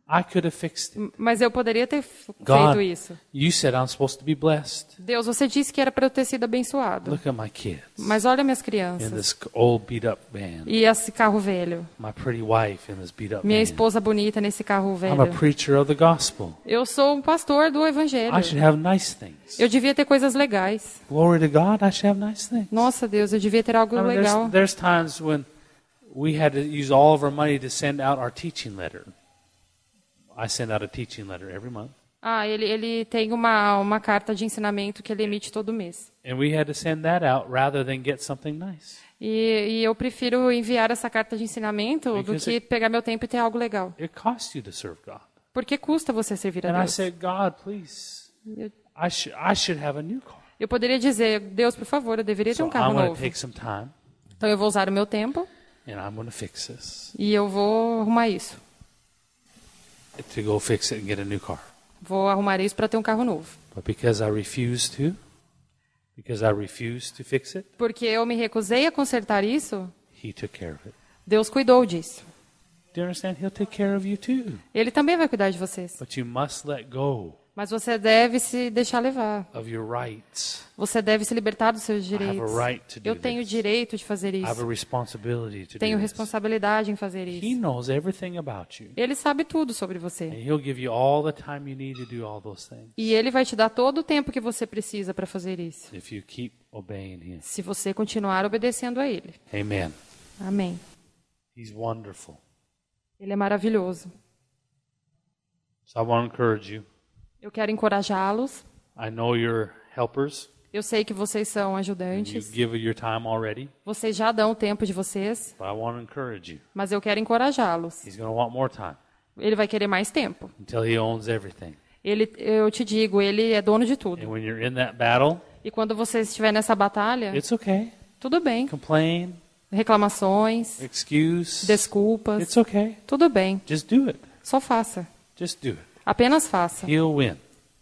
Mas eu poderia ter God, feito isso. you said I'm supposed to be blessed. Deus, você disse que era para eu ter sido abençoado. Look at my kids Mas olha minhas in crianças. this old beat up van. E esse carro velho. My pretty wife in this beat up Minha van. esposa bonita nesse carro I'm a velho. preacher of the gospel. Eu sou um pastor do evangelho. I should have nice things. Eu devia ter coisas legais. Glory to God, I should have nice things. Nossa, Deus, eu devia ter algo I mean, legal. there's, there's times when we had to use all of our money to send out our teaching letter. I send out a teaching letter every month. Ah, ele, ele tem uma, uma carta de ensinamento que ele emite todo mês. And we had to send that out rather than get something nice. E, e eu prefiro enviar essa carta de ensinamento do Because que it- pegar meu tempo e ter algo legal. It costs you to serve God. Porque custa você servir a And I Deus. said, God, please, Eu, I, should I should have a new car. eu poderia dizer, Deus, por favor, eu deveria ter So um carro novo. take some time Então eu vou usar o meu tempo and I'm fix this e eu vou arrumar isso. To go fix it and get a new car. Vou arrumar isso para ter um carro novo. But because I refused to, because I refused to fix it, Porque eu me recusei a consertar isso, He took care of it. Deus cuidou disso. Do you understand? He'll take care of you too. Ele também vai cuidar de vocês. But you must let go Mas você deve se deixar levar. of your rights. Você deve se libertar dos seus I have direitos. right Eu tenho this. direito de fazer isso. responsibility to Tenho responsabilidade em fazer He isso. knows everything about you. Ele sabe tudo sobre você. he'll give you all the time you need to do all those things E ele vai te dar todo o tempo que você precisa para fazer isso. if you keep obeying him. Se você continuar obedecendo a ele. Amen. Amém. He's wonderful. Ele é maravilhoso. So I want to encourage you. Eu quero encorajá-los. I know you're helpers. Eu sei que vocês são ajudantes. give your time already. Vocês já dão o tempo de vocês. But I want to encourage you. Mas eu quero encorajá-los. He's going to want more time Ele vai querer mais tempo. until he owns everything. Ele, eu te digo, ele é dono de And tudo. when you're in that battle, E quando você estiver nessa batalha, it's okay. tudo bem. Complain, Reclamações, excuse. desculpas, It's okay. tudo bem. Just do it. Só faça. Just do it. Apenas faça. He'll win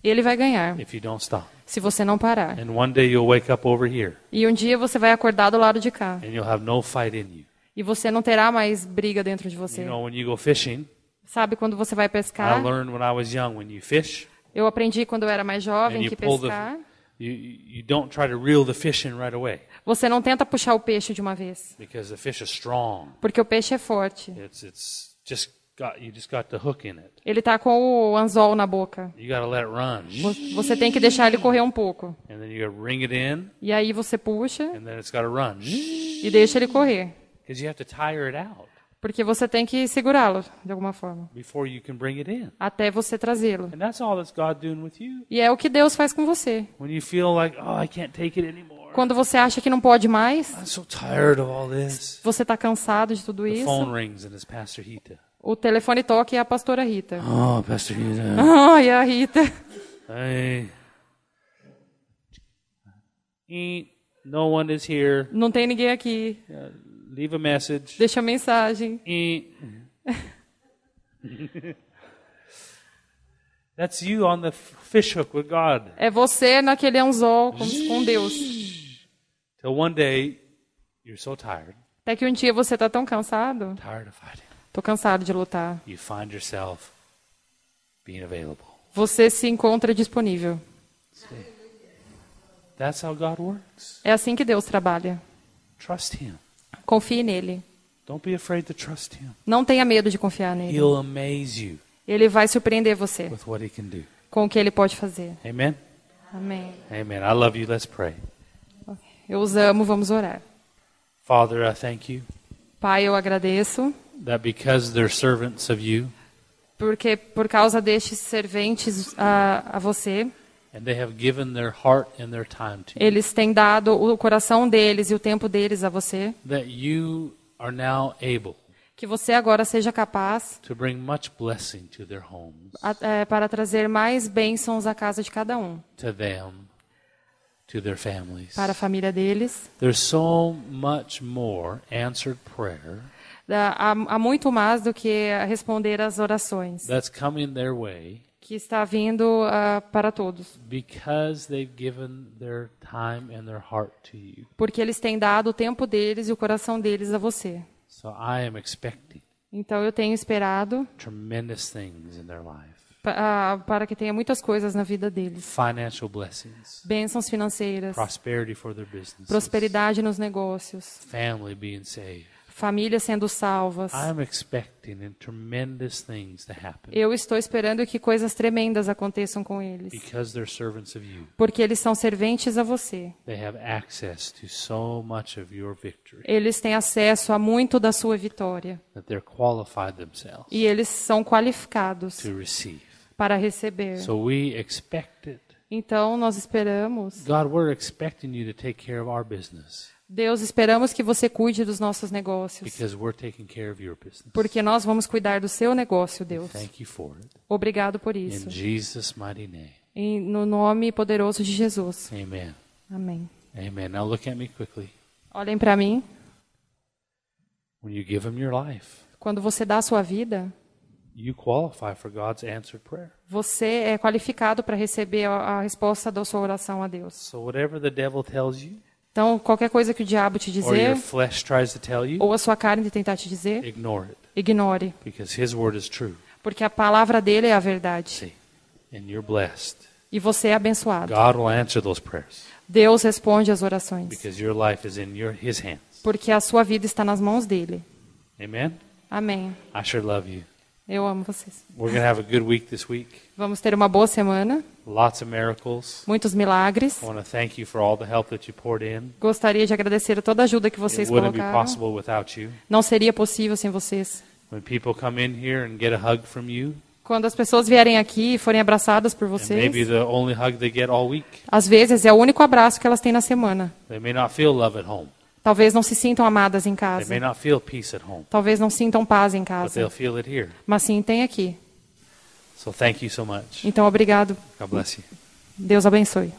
Ele vai ganhar, if you don't stop. se você não parar. And one day you'll wake up over here E um dia você vai acordar do lado de cá. and you'll have no fight in you. E você não terá mais briga dentro de você. You know, when you go fishing, Sabe quando você vai I pescar? learned when I was young, when you fish, Eu aprendi quando eu era mais jovem que the, pescar. you, you don't try to reel the fish in right away Você não tenta puxar o peixe de uma vez, because the fish is strong. porque o peixe é forte. It's, it's just got, you just got the hook in it. Ele tá com o anzol na boca. You got to let it run. Vo- Você tem que deixar ele correr um pouco. And then you ring it in, E aí você puxa and then it's got to run. e deixa ele correr. Because you have to tire it out Porque você tem que segurá-lo de alguma forma, before you can bring it in. até você trazê-lo. And that's all that's God doing with you. E é o que Deus faz com você. When you feel like, oh, I can't take it anymore. Quando você acha que não pode mais, I'm so tired of all this. você está cansado de tudo isso, o telefone toca e é a pastora Rita. Oh, Pastor Hita. Ai, a Rita. Hey. Ain't no one is here. Não tem ninguém aqui. Uh, leave a message. Deixa a mensagem. Ain't. That's you on the fish hook with God. É você naquele anzol com, com Deus. Till one day, you're so tired, Até que um dia você está tão cansado. tired of fighting, Tô cansado de lutar. you find yourself being available. Você se encontra disponível. That's how God works. É assim que Deus trabalha. Trust Him. Confie nele. Don't be afraid to trust Him. Não tenha medo de confiar nele. He'll amaze you Ele vai surpreender você with what He can do. com o que ele pode fazer. Amen. Amém. Amen. I love you. Let's pray. Eu os amo, vamos orar. Father, I thank you Pai, eu agradeço that because they're servants of you porque por causa destes serventes a, a você, and they have given their heart and their time to you, eles têm dado o coração deles e o tempo deles a você, that you are now able que você agora seja capaz to bring much blessing to their homes, a- é, para trazer mais bênçãos à casa de cada um, to them, to their families. para a família deles. There's so much more answered prayer Há, há muito mais do que responder às orações that's coming their way que está vindo ah, para todos, because they've given their time and their heart to you. porque eles têm dado o tempo deles e o coração deles a você. So I am expecting Então eu tenho esperado tremendous things in their life. pa- ah, para que tenha muitas coisas na vida deles. Financial blessings, Bênçãos financeiras, prosperity for their businesses, prosperidade nos negócios, family being saved. Famílias sendo salvas. I'm expecting in tremendous things to happen Eu estou esperando que coisas tremendas aconteçam com eles, because they're servants of you. porque eles são serventes a você. They have access to so much of your victory Eles têm acesso a muito da sua vitória that they're qualified themselves e eles são qualificados to receive. para receber. So we expect it. Então nós esperamos, God, we're expecting you to take care of our business Deus, esperamos que você cuide dos nossos negócios, because we're taking care of your business. porque nós vamos cuidar do seu negócio, Deus. Obrigado por isso. In Jesus' mighty name. Em, no nome poderoso de Jesus. Amen. Amém. Amen. Now look at me quickly. Olhem para mim. When you give Him your life, Quando você dá a sua vida, you qualify for God's answered prayer. você é qualificado para receber a, a resposta da sua oração a Deus. So whatever the devil tells you, Então, qualquer coisa que o diabo te dizer, you, ou a sua carne tentar te dizer, ignore it ignore, because His word is true. porque a palavra dele é a verdade. See, and you're blessed. E você é abençoado. God will answer those prayers Deus responde às orações, because your life is in your His hands. porque a sua vida está nas mãos dele. Amen. Amém. Sure. Eu amo vocês. We're going to have a good week this week. Vamos ter uma boa semana, Lots of miracles. muitos milagres. I want to thank you for all the help that you poured in. Gostaria de agradecer a toda a ajuda que vocês It wouldn't be colocaram. possible without you. Não seria possível sem vocês. When people come in here and get a hug from you, Quando as pessoas vierem aqui e forem abraçadas por vocês, the only hug they get all week, às vezes é o único abraço que elas têm na semana. they may not feel love at home. Talvez não se sintam amadas em They casa. may not feel peace at home, Talvez não sintam paz em but they'll casa. feel it here. Mas sim, tem aqui. So thank you so much. Então, obrigado. God bless you. Deus abençoe.